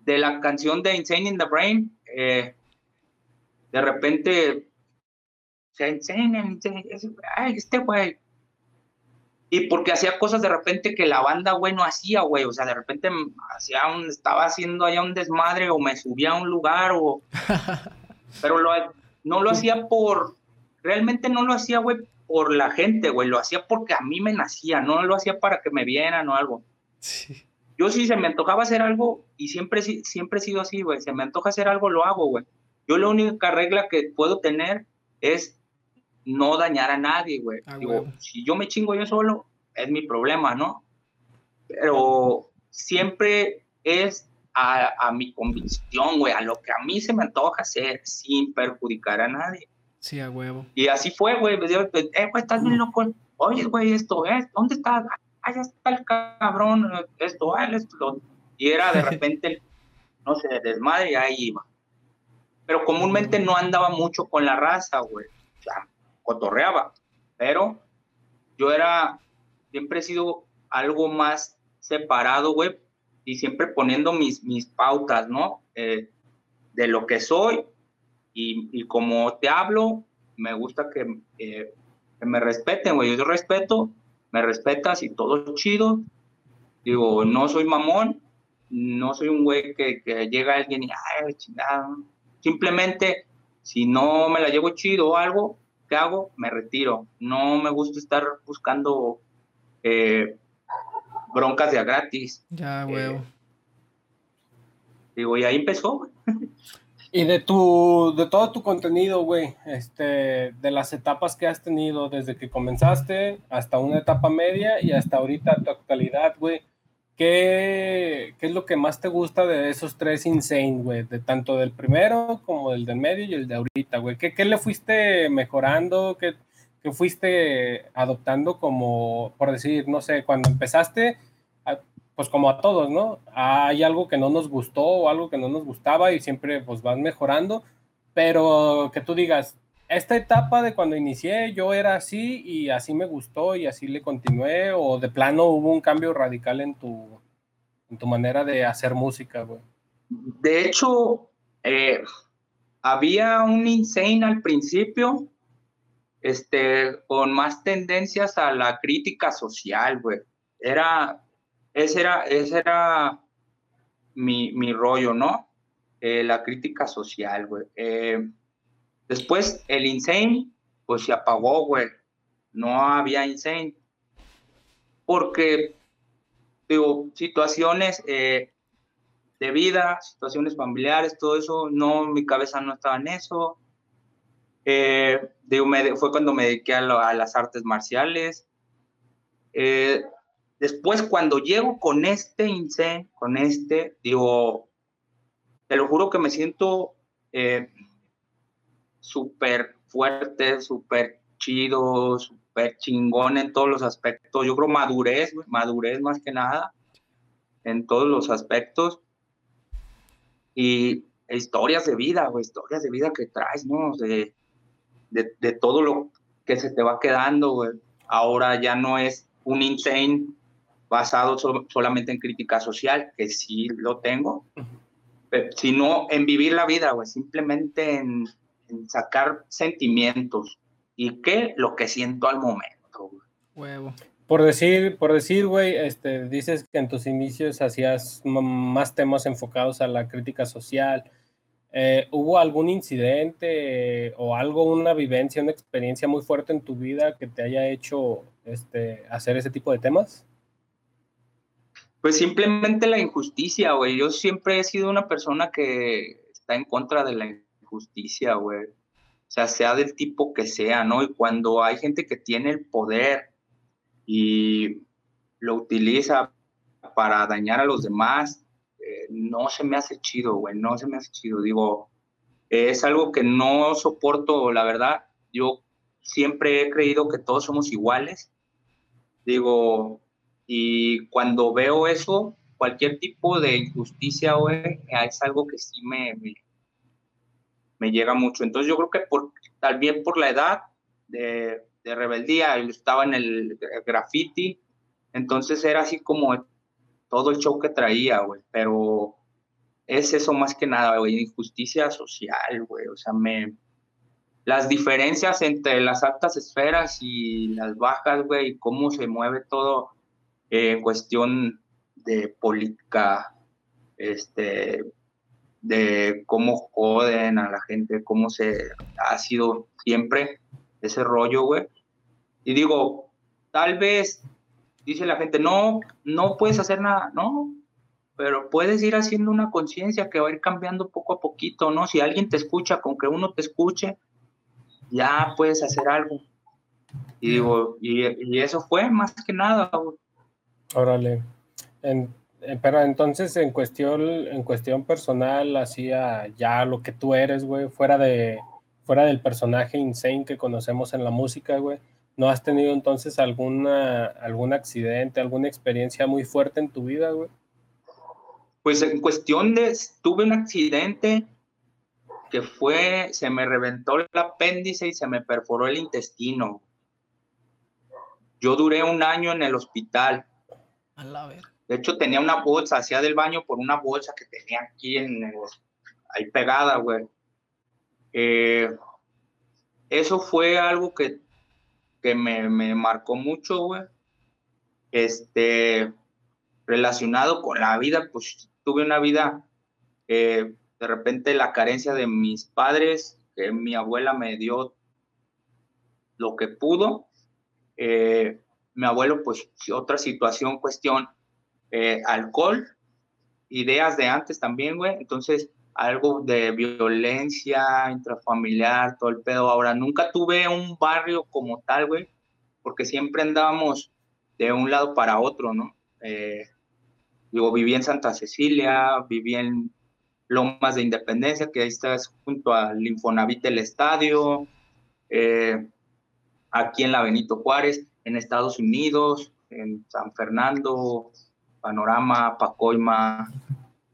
de la canción de Insane in the Brain, eh, de repente se enseñan, ay, este güey. Y porque hacía cosas de repente que la banda, güey, no hacía, güey. O sea, de repente hacía un, estaba haciendo allá un desmadre o me subía a un lugar o... *laughs* Pero lo, no lo hacía por... Realmente no lo hacía, güey, por la gente, güey. Lo hacía porque a mí me nacía. No lo hacía para que me vieran o algo. Yo sí se me antojaba hacer algo y siempre, siempre he sido así, güey. Se me antoja hacer algo, lo hago, güey. Yo la única regla que puedo tener es no dañar a nadie, güey. Ah, Digo, si yo me chingo yo solo, es mi problema, ¿no? Pero siempre es a, mi convicción, güey, a lo que a mí se me antoja hacer sin perjudicar a nadie. Sí, a huevo. Y así fue, güey. Eh, güey, estás bien loco. Oye, güey, esto es, ¿dónde está? Ah, ya está el cabrón, esto, ah, esto. Y era de *laughs* repente, no sé, desmadre y ahí iba. Pero comúnmente no andaba mucho con la raza, güey. Cotorreaba, pero yo era, siempre he sido algo más separado, güey, y siempre poniendo mis, mis pautas, ¿no? Eh, de lo que soy y, y, como te hablo, me gusta que, que me respeten, güey. Yo respeto, me respetas y todo chido. Digo, no soy mamón, no soy un güey que, que llega alguien y, ay, chingada. Simplemente, si no me la llevo chido o algo, ¿qué hago? Me retiro. No me gusta estar buscando eh, broncas de a gratis. Ya, huevo. digo, y ahí empezó. Y de tu, de todo tu contenido, güey, este, de las etapas que has tenido desde que comenzaste hasta una etapa media y hasta ahorita tu actualidad, güey, ¿qué, ¿qué, es lo que más te gusta de esos tres Insane, güey? De tanto del primero como del del medio y el de ahorita, güey. ¿Qué, qué le fuiste mejorando? ¿Qué, ¿Qué fuiste adoptando como, por decir, no sé, cuando empezaste, pues como a todos, ¿no? Hay algo que no nos gustó o algo que no nos gustaba y siempre pues vas mejorando, pero que tú digas, esta etapa de cuando inicié yo era así y así me gustó y así le continué o de plano hubo un cambio radical en tu, en tu manera de hacer música, güey. De hecho, eh, había un insane al principio, este, con más tendencias a la crítica social, güey. Era, ese era, ese era mi, mi rollo, ¿no? Eh, la crítica social, güey. Eh, después, el Insane, pues se apagó, güey. No había Insane. Porque, digo, situaciones eh, de vida, situaciones familiares, todo eso, no, mi cabeza no estaba en eso. digo, me, fue cuando me dediqué a, las artes marciales. Después, cuando llego con este INSEE, con este, digo, te lo juro que me siento eh, súper fuerte, súper chido, súper chingón en todos los aspectos. Yo creo madurez, madurez más que nada, en todos los aspectos. Y historias de vida, historias de vida que traes, ¿no? De, de, de todo lo que se te va quedando, güey. Ahora ya no es un insane basado solamente en crítica social, que sí lo tengo, sino en vivir la vida, güey, simplemente en, sacar sentimientos y qué lo que siento al momento. Huevo. Por decir, por decir, güey, este, dices que en tus inicios hacías más temas enfocados a la crítica social. Eh, ¿Hubo algún incidente o algo, una vivencia, una experiencia muy fuerte en tu vida que te haya hecho este, hacer ese tipo de temas? Pues simplemente la injusticia, güey. Yo siempre he sido una persona que está en contra de la injusticia, güey. O sea, sea del tipo que sea, ¿no? Y cuando hay gente que tiene el poder y lo utiliza para dañar a los demás, eh, no se me hace chido, güey. No se me hace chido. Digo, es algo que no soporto, la verdad. Yo siempre he creído que todos somos iguales. Digo, y cuando veo eso, cualquier tipo de injusticia, güey, es algo que sí me, me, llega mucho. Entonces yo creo que por, también por la edad de, de rebeldía, estaba en el graffiti, entonces era así como todo el show que traía, güey, pero es eso más que nada, güey, injusticia social, güey, o sea, me... Las diferencias entre las altas esferas y las bajas, güey, cómo se mueve todo, en cuestión de política, este, de cómo joden a la gente, cómo se ha sido siempre ese rollo, güey. Y digo, tal vez, dice la gente, no, no puedes hacer nada, no, pero puedes ir haciendo una conciencia que va a ir cambiando poco a poquito, ¿no? Si alguien te escucha, con que uno te escuche, ya puedes hacer algo. Y digo, y, y eso fue más que nada, güey. Órale. Pero entonces en cuestión, en cuestión personal, hacía ya lo que tú eres, güey, fuera de fuera del personaje insane que conocemos en la música, güey. ¿No has tenido entonces alguna, algún accidente, alguna experiencia muy fuerte en tu vida, güey? Pues en cuestión de, tuve un accidente que fue, se me reventó el apéndice y se me perforó el intestino. Yo duré un año en el hospital de hecho, tenía una bolsa, hacía del baño por una bolsa que tenía aquí en ahí pegada, güey. Eh, eso fue algo que, que me, me marcó mucho, güey. Este, relacionado con la vida, pues tuve una vida, eh, de repente la carencia de mis padres, que mi abuela me dio lo que pudo. Eh, mi abuelo, pues otra situación, cuestión, eh, alcohol, ideas de antes también, güey. Entonces, algo de violencia intrafamiliar, todo el pedo. Ahora, nunca tuve un barrio como tal, güey, porque siempre andábamos de un lado para otro, ¿no? Eh, digo, viví en Santa Cecilia, viví en Lomas de Independencia, que ahí estás junto al Infonavit del Estadio, eh, aquí en la Benito Juárez, en Estados Unidos, en San Fernando, Panorama, Pacoima,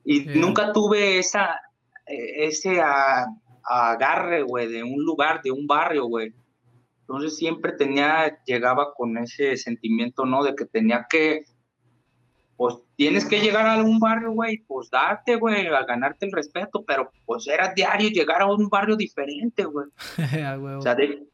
y nunca tuve esa, eh, ese agarre, güey, de un lugar, de un barrio, güey. Entonces siempre tenía, llegaba con ese sentimiento, ¿no? De que tenía que, pues tienes que llegar a algún barrio, güey, pues darte, güey, a ganarte el respeto, pero pues era diario llegar a un barrio diferente, güey. *laughs* o sea, de,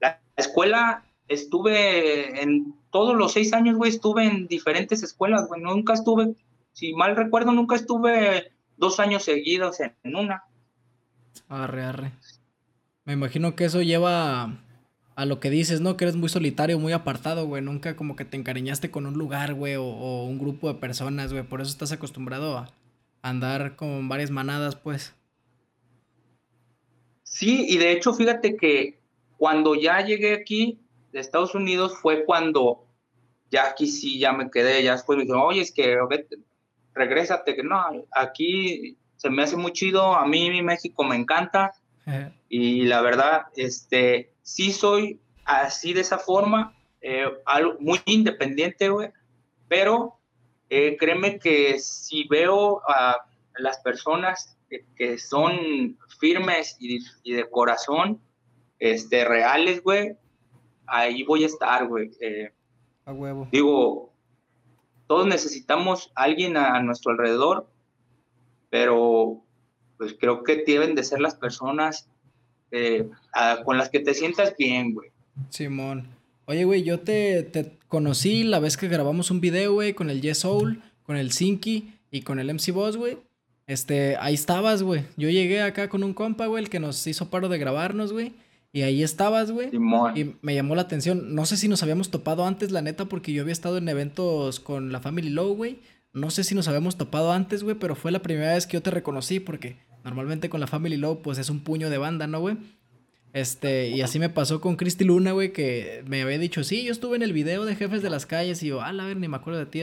la escuela estuve en todos los seis años, güey, estuve en diferentes escuelas, güey, nunca estuve, si mal recuerdo, nunca estuve dos años seguidos en, una. Arre, arre. Me imagino que eso lleva a lo que dices, ¿no? Que eres muy solitario, muy apartado, güey. Nunca como que te encariñaste con un lugar, güey, o, un grupo de personas, güey. Por eso estás acostumbrado a andar con varias manadas, pues. Sí, y de hecho, fíjate que cuando ya llegué aquí de Estados Unidos fue cuando ya aquí sí, ya me quedé, ya después me dijeron, oye, es que vete, regrésate, que no, aquí se me hace muy chido, a mí México me encanta, y la verdad, este, sí soy así de esa forma, eh, algo muy independiente, güey, pero eh, créeme que si veo a las personas que, son firmes y, y, de corazón, este, reales, güey, ahí voy a estar, güey. Eh, a huevo. Digo, todos necesitamos a alguien a, nuestro alrededor, pero pues creo que deben de ser las personas eh, con las que te sientas bien, güey. Simón. Oye, güey, yo te, te, conocí la vez que grabamos un video, güey, con el Yes Soul, con el Sinky y con el MC Boss, güey. Este, ahí estabas, güey. Yo llegué acá con un compa, güey, el que nos hizo paro de grabarnos, güey. Y ahí estabas, güey. Y me llamó la atención. No sé si nos habíamos topado antes, la neta, porque yo había estado en eventos con la Family Low, güey. No sé si nos habíamos topado antes, güey, pero fue la primera vez que yo te reconocí porque normalmente con la Family Low, pues es un puño de banda, ¿no, güey? Este, y así me pasó con Cristi Luna, güey, que me había dicho, sí, yo estuve en el video de Jefes de las Calles y yo, ah, la ver, ni me acuerdo de ti,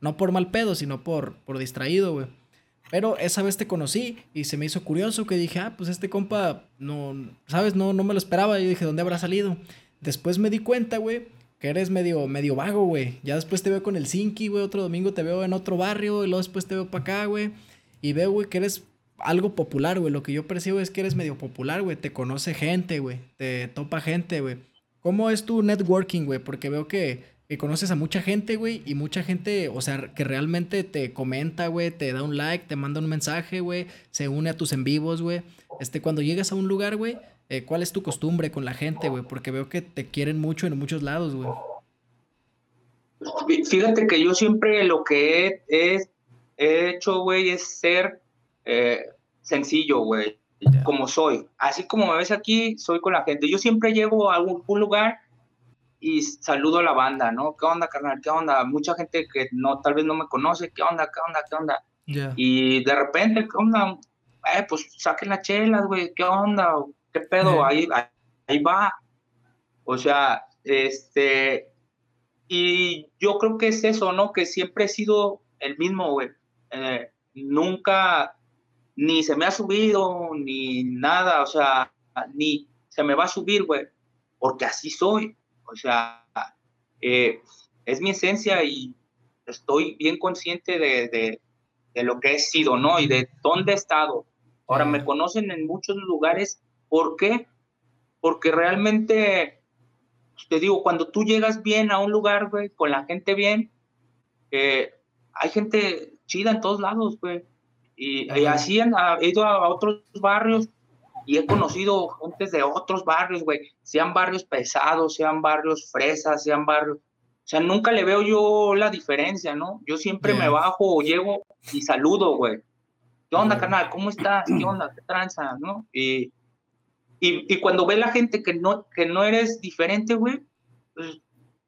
No por mal pedo, sino por, por distraído, güey. Pero esa vez te conocí y se me hizo curioso que dije, ah, pues este compa, no, ¿sabes? No, no me lo esperaba. Y dije, ¿dónde habrá salido? Después me di cuenta, güey, que eres medio, medio vago, güey. Ya después te veo con el Sinky, güey. Otro domingo te veo en otro barrio. Y luego después te veo para acá, güey. Y veo, güey, que eres algo popular, güey. Lo que yo percibo es que eres medio popular, güey. Te conoce gente, güey. Te topa gente, güey. ¿Cómo es tu networking, güey? Porque veo que que conoces a mucha gente, güey, y mucha gente, o sea, que realmente te comenta, güey, te da un like, te manda un mensaje, güey, se une a tus en vivos, güey. Este, cuando llegas a un lugar, güey, eh, ¿cuál es tu costumbre con la gente, güey? Porque veo que te quieren mucho en muchos lados, güey. Fíjate que yo siempre lo que he, hecho, güey, es ser eh, sencillo, güey, como soy. Así como me ves aquí, soy con la gente. Yo siempre llego a algún lugar y saludo a la banda, ¿no? ¿Qué onda, carnal? ¿Qué onda? Mucha gente que no, tal vez no me conoce, ¿qué onda? ¿Qué onda? ¿Qué onda? Y de repente, ¿qué onda? Eh, pues saquen las chelas, güey, ¿qué onda? ¿Qué pedo? ahí, ahí va. O sea, este, y yo creo que es eso, ¿no? Que siempre he sido el mismo, güey. Eh, nunca, ni se me ha subido, ni nada, o sea, ni se me va a subir, güey, porque así soy. O sea, eh, es mi esencia y estoy bien consciente de, lo que he sido, ¿no? Y de dónde he estado. Ahora me conocen en muchos lugares. ¿Por qué? Porque realmente, pues, te digo, cuando tú llegas bien a un lugar, güey, con la gente bien, eh, hay gente chida en todos lados, güey. Y, así he ido a otros barrios y he conocido gente de otros barrios, güey, sean barrios pesados, sean barrios fresas, sean barrios... O sea, nunca le veo yo la diferencia, ¿no? Yo siempre me bajo o llego y saludo, güey. ¿Qué onda, canal? ¿Cómo estás? ¿Qué onda? ¿Qué tranza? ¿No? Y, y, cuando ve la gente que no, que no eres diferente, güey, pues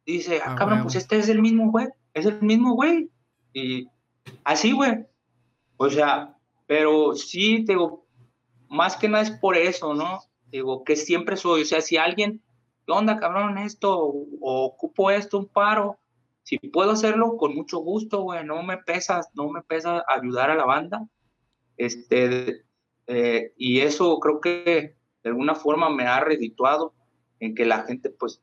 dice, ah, cabrón, pues este es el mismo, güey. Es el mismo, güey. Y así, güey. O sea, Pero sí, te digo, más que nada es por eso, ¿no? Digo, que siempre soy, o sea, si alguien, ¿qué onda, cabrón, esto? O, ocupo esto, un paro, si puedo hacerlo, con mucho gusto, güey, no me pesa, no me pesa ayudar a la banda. Este, eh, y eso creo que de alguna forma me ha redituado en que la gente, pues,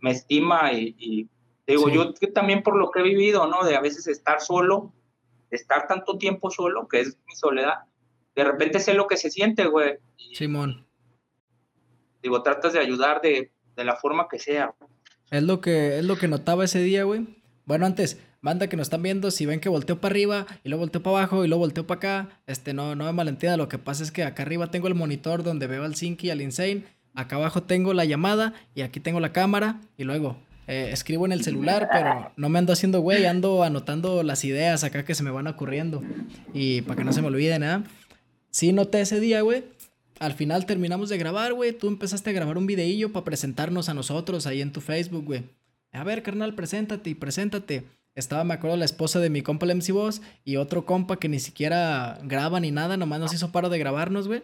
me estima y, digo, yo también por lo que he vivido, ¿no? De a veces estar solo, estar tanto tiempo solo, que es mi soledad, de repente sé lo que se siente, güey. Simón. Digo, tratas de ayudar de, de, la forma que sea. Es lo que, es lo que notaba ese día, güey. Bueno, antes, banda que nos están viendo, si ven que volteo para arriba y luego volteo para abajo y luego volteo para acá, este, no, no me malentienda, lo que pasa es que acá arriba tengo el monitor donde veo al Zinky y al Insane, acá abajo tengo la llamada y aquí tengo la cámara y luego eh, escribo en el celular, pero no me ando haciendo güey, ando anotando las ideas acá que se me van ocurriendo y para que no se me olviden, ¿eh? Sí noté ese día, güey. Al final terminamos de grabar, güey. Tú empezaste a grabar un videillo para presentarnos a nosotros ahí en tu Facebook, güey. A ver, carnal, preséntate y preséntate. Estaba, me acuerdo, la esposa de mi compa el MC Boss y otro compa que ni siquiera graba ni nada, nomás nos hizo paro de grabarnos, güey.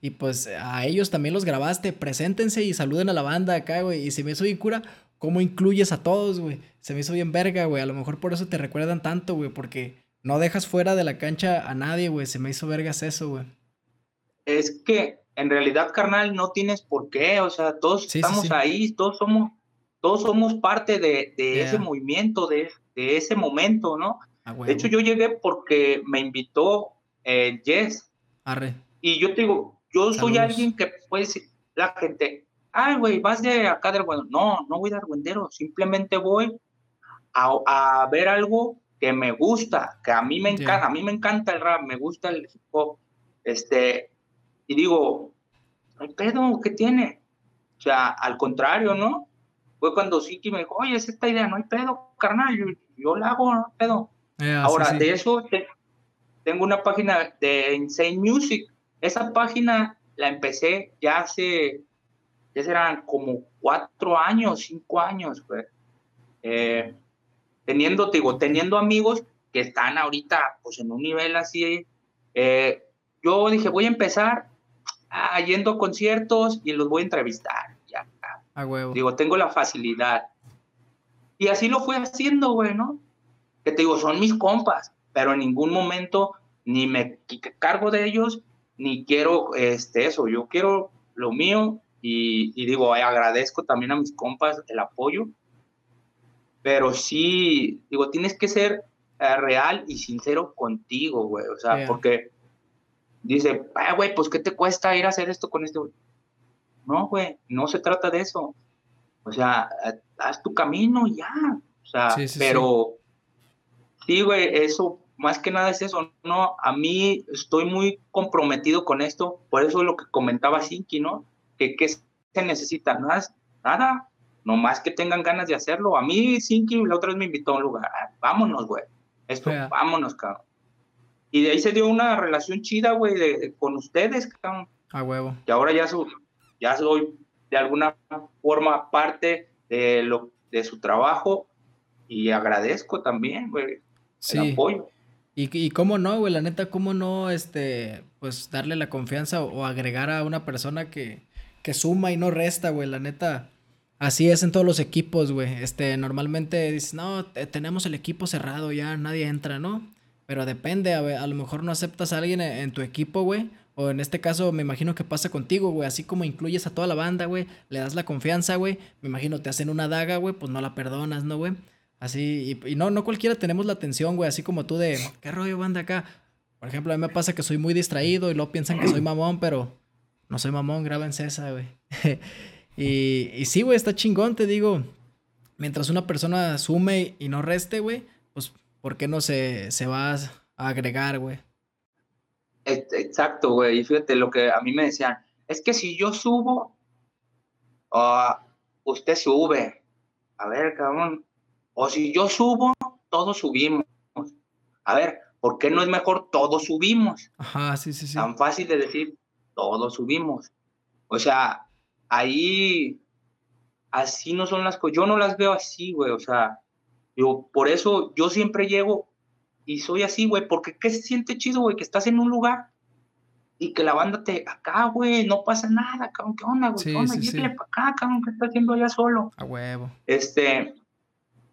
Y pues a ellos también los grabaste. Preséntense y saluden a la banda acá, güey. Y se me hizo bien cura, ¿cómo incluyes a todos, güey? Se me hizo bien verga, güey. A lo mejor por eso te recuerdan tanto, güey, porque no dejas fuera de la cancha a nadie, güey. Se me hizo vergas eso, güey. Es que en realidad, carnal, no tienes por qué. O sea, todos estamos ahí, todos somos, todos somos parte de, ese movimiento, de, de, ese momento, ¿no? de hecho, yo llegué porque me invitó eh, Jess. Arre. Y yo te digo, yo soy alguien que puede decir, la gente, ay, güey, vas de acá del bueno. No, no voy de argüendero, simplemente voy a, a ver algo que me gusta, que a mí me encanta, a mí me encanta el rap, me gusta el hip hop, este, y digo, no hay pedo, ¿qué tiene? O sea, al contrario, ¿no? Fue cuando Siki me dijo, oye, es esta idea, no hay pedo, carnal, yo, la hago, no hay pedo. Ahora, de eso tengo una página de Insane Music. Esa página la empecé ya hace, ya serán como cuatro años, cinco años, güey. Eh, teniendo, digo, teniendo amigos que están ahorita pues en un nivel así, eh, yo dije, voy a empezar ah, yendo a conciertos y los voy a entrevistar. Ya, a huevo. Digo, tengo la facilidad. Y así lo fui haciendo, güey, ¿no? Que te digo, son mis compas, pero en ningún momento ni me cargo de ellos, ni quiero este, eso. Yo quiero lo mío y, y digo, agradezco también a mis compas el apoyo pero sí, digo, tienes que ser eh, real y sincero contigo, güey. O sea, porque dice, ah, güey, pues ¿qué te cuesta ir a hacer esto con este güey? No, güey, no se trata de eso. O sea, haz tu camino y ya. O sea, pero sí. güey, eso, más que nada es eso, ¿no? A mí estoy muy comprometido con esto, por eso lo que comentaba Sinki, ¿no? Que, ¿Qué se necesita? Nada, nada, no más que tengan ganas de hacerlo. A mí, Sinky, la otra vez me invitó a un lugar. Ah, vámonos, güey. Esto, vámonos, cabrón. Y de ahí se dio una relación chida, güey, con ustedes, cabrón. A huevo. Y ahora ya, soy, ya soy de alguna forma parte de, lo, de su trabajo y agradezco también, güey, el apoyo. Y, y cómo no, güey, la neta, cómo no, este, pues darle la confianza o, agregar a una persona que, que suma y no resta, güey, la neta Así es en todos los equipos, güey. Este, normalmente dices, no, tenemos el equipo cerrado, ya nadie entra, ¿no? Pero depende, a, lo mejor no aceptas a alguien en, tu equipo, güey. O en este caso, me imagino que pasa contigo, güey. Así como incluyes a toda la banda, güey. Le das la confianza, güey. Me imagino te hacen una daga, güey. Pues no la perdonas, ¿no, güey? Así, y, y, no, no cualquiera tenemos la atención, güey. Así como tú de, ¿qué rollo banda acá? Por ejemplo, a mí me pasa que soy muy distraído y luego piensan que soy mamón, pero no soy mamón, grábense esa, güey. *laughs* Y, y sí, güey, está chingón, te digo. Mientras una persona sume y no reste, güey, pues, ¿por qué no se, se va a agregar, güey? Exacto, güey. Y fíjate lo que a mí me decían, es que si yo subo, uh, usted sube. A ver, cabrón. O si yo subo, todos subimos. A ver, ¿por qué no es mejor todos subimos? Ajá, sí, sí, sí. Tan fácil de decir, todos subimos. O sea, ahí así no son las cosas. Yo no las veo así, güey. O sea, yo por eso yo siempre llego y soy así, güey, porque ¿qué se siente chido, güey? Que estás en un lugar y que la banda te, acá, güey, no pasa nada, cabrón, ¿qué onda, güey? ¿Qué onda? Sí, para acá, cabrón, ¿qué está haciendo allá solo? A huevo. Este,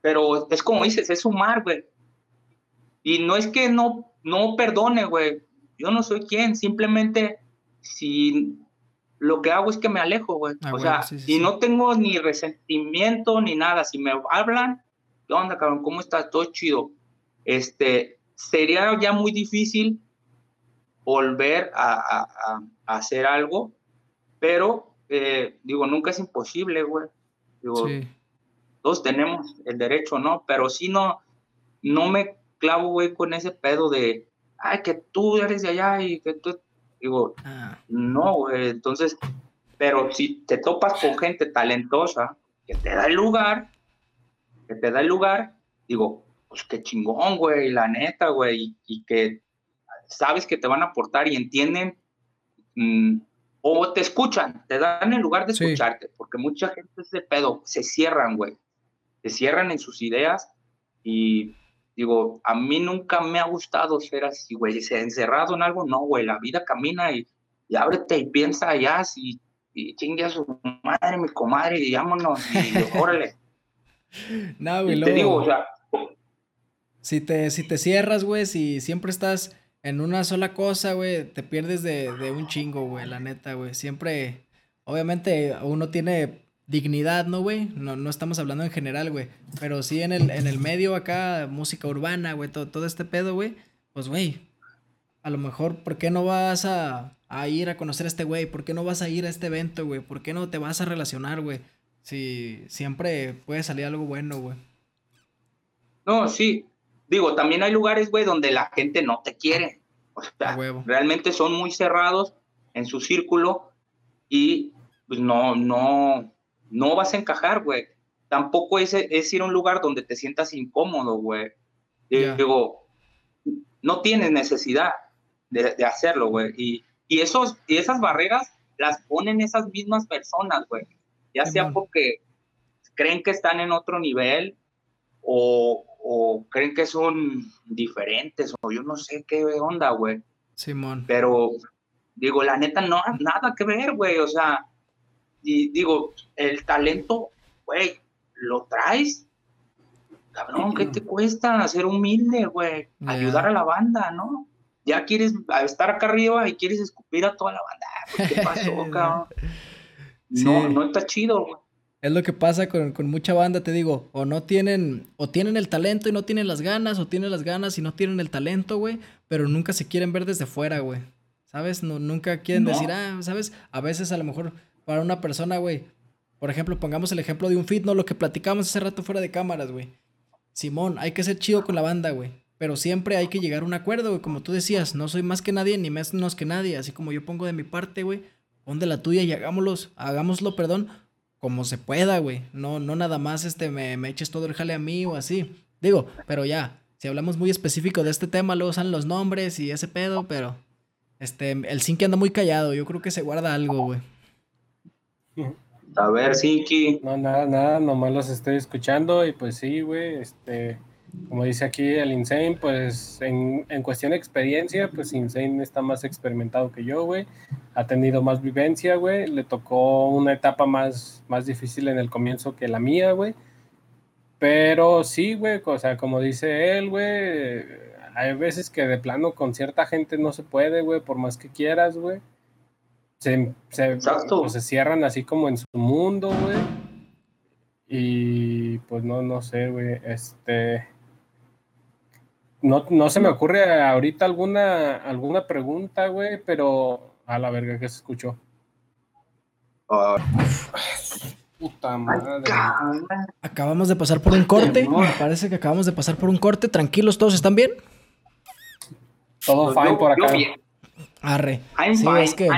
pero es como dices, es sumar, güey. Y no es que no, no perdone, güey. Yo no soy quien, simplemente si lo que hago es que me alejo, güey. o sea, y no tengo ni resentimiento ni nada. Si me hablan, ¿qué onda, cabrón? ¿Cómo estás? Todo chido. Este, sería ya muy difícil volver a, hacer algo, pero eh, digo, nunca es imposible, güey. Digo, todos tenemos el derecho, ¿no? Pero si no, no me clavo, güey, con ese pedo de, ay, que tú eres de allá y que tú, digo, ah. no, güey, entonces, pero si te topas con gente talentosa que te da el lugar, que te da el lugar, digo, pues qué chingón, güey, la neta, güey, y que sabes que te van a aportar y entienden mm, o te escuchan, te dan el lugar de escucharte, porque mucha gente es de pedo, se cierran, güey, se cierran en sus ideas y digo, a mí nunca me ha gustado ser así, güey, se encerrado en algo, no, güey, la vida camina y, y ábrete y piensa allá, y, y chingue a su madre, mi comadre, y vámonos, y *laughs* órale. No, güey, te digo, o sea, si te, si te cierras, güey, si siempre estás en una sola cosa, güey, te pierdes de, un chingo, güey, la neta, güey. Siempre, obviamente, uno tiene dignidad, ¿no, güey? No, no estamos hablando en general, güey. Pero sí en el, en el medio acá, música urbana, güey, todo, todo este pedo, güey. Pues, güey, a lo mejor, ¿por qué no vas a, a ir a conocer a este güey? ¿Por qué no vas a ir a este evento, güey? ¿Por qué no te vas a relacionar, güey? Si siempre puede salir algo bueno, güey. No, sí, digo, también hay lugares, güey, donde la gente no te quiere. O sea, realmente son muy cerrados en su círculo y pues no, no, no vas a encajar, güey. Tampoco es, es, ir a un lugar donde te sientas incómodo, güey. Digo, no tienes necesidad de, de hacerlo, güey. Y, y, esos, y esas barreras las ponen esas mismas personas, güey. Ya sea porque creen que están en otro nivel o, o creen que son diferentes o yo no sé qué onda, güey. Simón. Pero digo, la neta no nada que ver, güey, o sea, y digo, el talento, güey, lo traes. Cabrón, ¿qué te cuesta ser humilde, güey? Ayudar a la banda, ¿no? Ya quieres estar acá arriba y quieres escupir a toda la banda. ¿Qué pasó, *laughs* cabrón? No, no está chido, güey. Es lo que pasa con, mucha banda, te digo. O no tienen, o tienen el talento y no tienen las ganas, o tienen las ganas y no tienen el talento, güey. Pero nunca se quieren ver desde fuera, güey. ¿Sabes? No, nunca quieren decir, ah, ¿sabes? A veces a lo mejor para una persona, güey. Por ejemplo, pongamos el ejemplo de un fit, ¿no? Lo que platicamos hace rato fuera de cámaras, güey. Simón, hay que ser chido con la banda, güey. Pero siempre hay que llegar a un acuerdo, güey. Como tú decías, no soy más que nadie ni menos que nadie. Así como yo pongo de mi parte, güey. Pon de la tuya y hagámoslo, hagámoslo, perdón, como se pueda, güey. No, no nada más este me, me eches todo el jale a mí o así. Digo, pero ya, si hablamos muy específico de este tema, luego salen los nombres y ese pedo, pero este, el Sinki anda muy callado, yo creo que se guarda algo, güey. A ver, Sinki. No, nada, nada, nomás los estoy escuchando y pues sí, güey, este, como dice aquí el Insane, pues en, en, cuestión de experiencia, pues Insane está más experimentado que yo, güey. Ha tenido más vivencia, güey. Le tocó una etapa más, más difícil en el comienzo que la mía, güey. Pero sí, güey, o sea, como dice él, güey, hay veces que de plano con cierta gente no se puede, güey, por más que quieras, güey. Se, se, pues, se cierran así como en su mundo, güey. Y pues no, no sé, güey, este no, se me ocurre ahorita alguna, alguna pregunta, güey, pero a la verga que se escuchó. puta madre. Acabamos de pasar por un corte. Me parece que acabamos de pasar por un corte. Tranquilos, ¿todos están bien? Todo fine por acá. Arre. sí, es que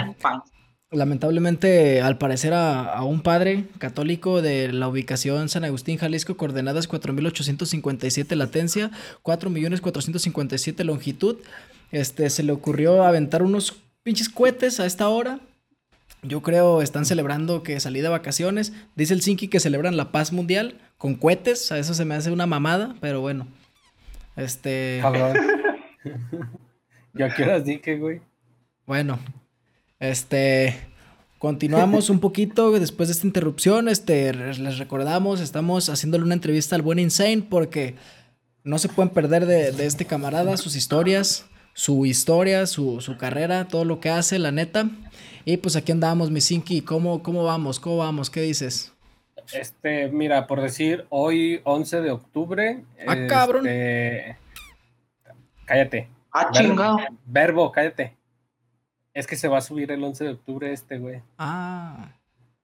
lamentablemente, al parecer, a, un padre católico de la ubicación San Agustín, Jalisco, coordenadas 4857 latencia, 4457 longitud, este, se le ocurrió aventar unos pinches cohetes a esta hora. Yo creo están celebrando que salí de vacaciones. Dice el Sinki que celebran la paz mundial con cohetes. A eso se me hace una mamada, pero bueno. Este. Cabrón. *laughs* *laughs* Yo a qué horas dije, güey. Bueno, este. Continuamos un poquito después de esta interrupción. Este, les recordamos, estamos haciéndole una entrevista al buen Insane porque no se pueden perder de, de este camarada, sus historias, su historia, su, su, carrera, todo lo que hace, la neta. Y pues aquí andamos, mi Sinki. ¿Cómo, ¿Cómo vamos? ¿Cómo vamos? ¿Qué dices? Este, mira, por decir, hoy 11 de octubre. Ah, este, cabrón. Cállate. Ah, chingado. Verbo, cállate. Es que se va a subir el 11 de octubre este, güey. Ah.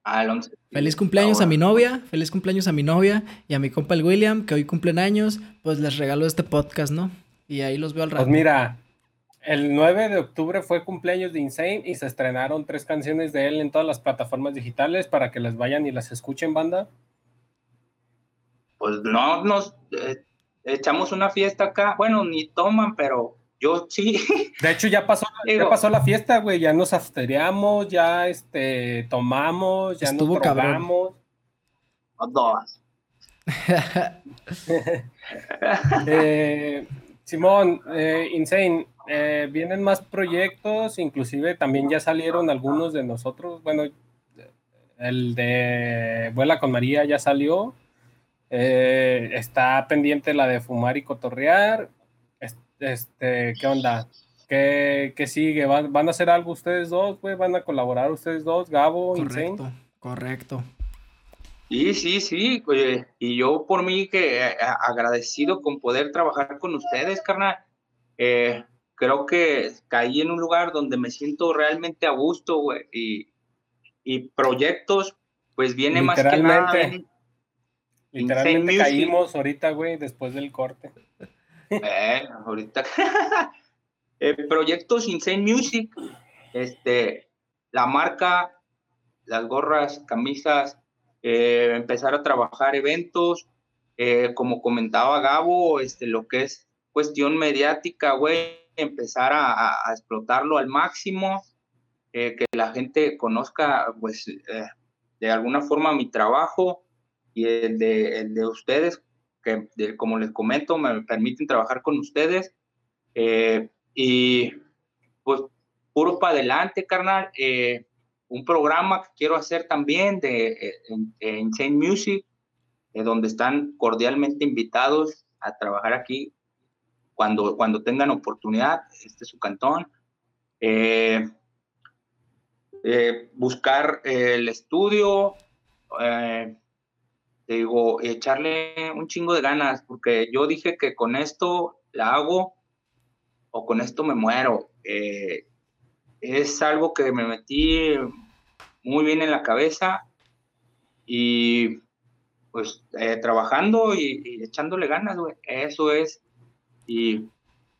Ah, el 11. Feliz cumpleaños a mi novia, feliz cumpleaños a mi novia y a mi compa el William, que hoy cumplen años, pues les regalo este podcast, ¿no? Y ahí los veo al rato. Pues mira, el 9 de octubre fue cumpleaños de Insane y se estrenaron tres canciones de él en todas las plataformas digitales para que las vayan y las escuchen, banda. Pues no, nos eh, echamos una fiesta acá. Bueno, ni toman, pero yo sí. *laughs* De hecho, ya pasó, ya pasó la fiesta, güey. Ya nos afteriamos, ya este, tomamos, ya nos drogamos. Dos. *laughs* eh, Simón, eh, Insane, eh, vienen más proyectos, inclusive también ya salieron algunos de nosotros. Bueno, el de Vuela con María ya salió. Eh, está pendiente la de Fumar y Cotorrear. Este, ¿qué onda? ¿Qué, qué sigue? ¿Van, ¿Van, a hacer algo ustedes dos, güey? ¿Van a colaborar ustedes dos, Gabo, Correcto, correcto. Sí, sí, sí, oye, y yo por mí que eh, agradecido con poder trabajar con ustedes, carnal. Eh, creo que caí en un lugar donde me siento realmente a gusto, güey, y, y proyectos, pues viene más que nada. Literalmente caímos ahorita, güey, después del corte. *laughs* Eh, ahorita. eh, proyectos Insane Music, este, la marca, las gorras, camisas, eh, empezar a trabajar eventos, eh, como comentaba Gabo, este, lo que es cuestión mediática, güey, empezar a, explotarlo al máximo, que la gente conozca, pues, de alguna forma mi trabajo y el de, el de ustedes, que de, como les comento, me permiten trabajar con ustedes. Eh, y pues puro para adelante, carnal. Eh, un programa que quiero hacer también de Insane Music, eh, donde están cordialmente invitados a trabajar aquí cuando, cuando tengan oportunidad. Este es su cantón. Eh, buscar el estudio, te digo, echarle un chingo de ganas, porque yo dije que con esto la hago o con esto me muero. Eh, es algo que me metí muy bien en la cabeza y pues eh, trabajando y, y, echándole ganas, güey. Eso es. Y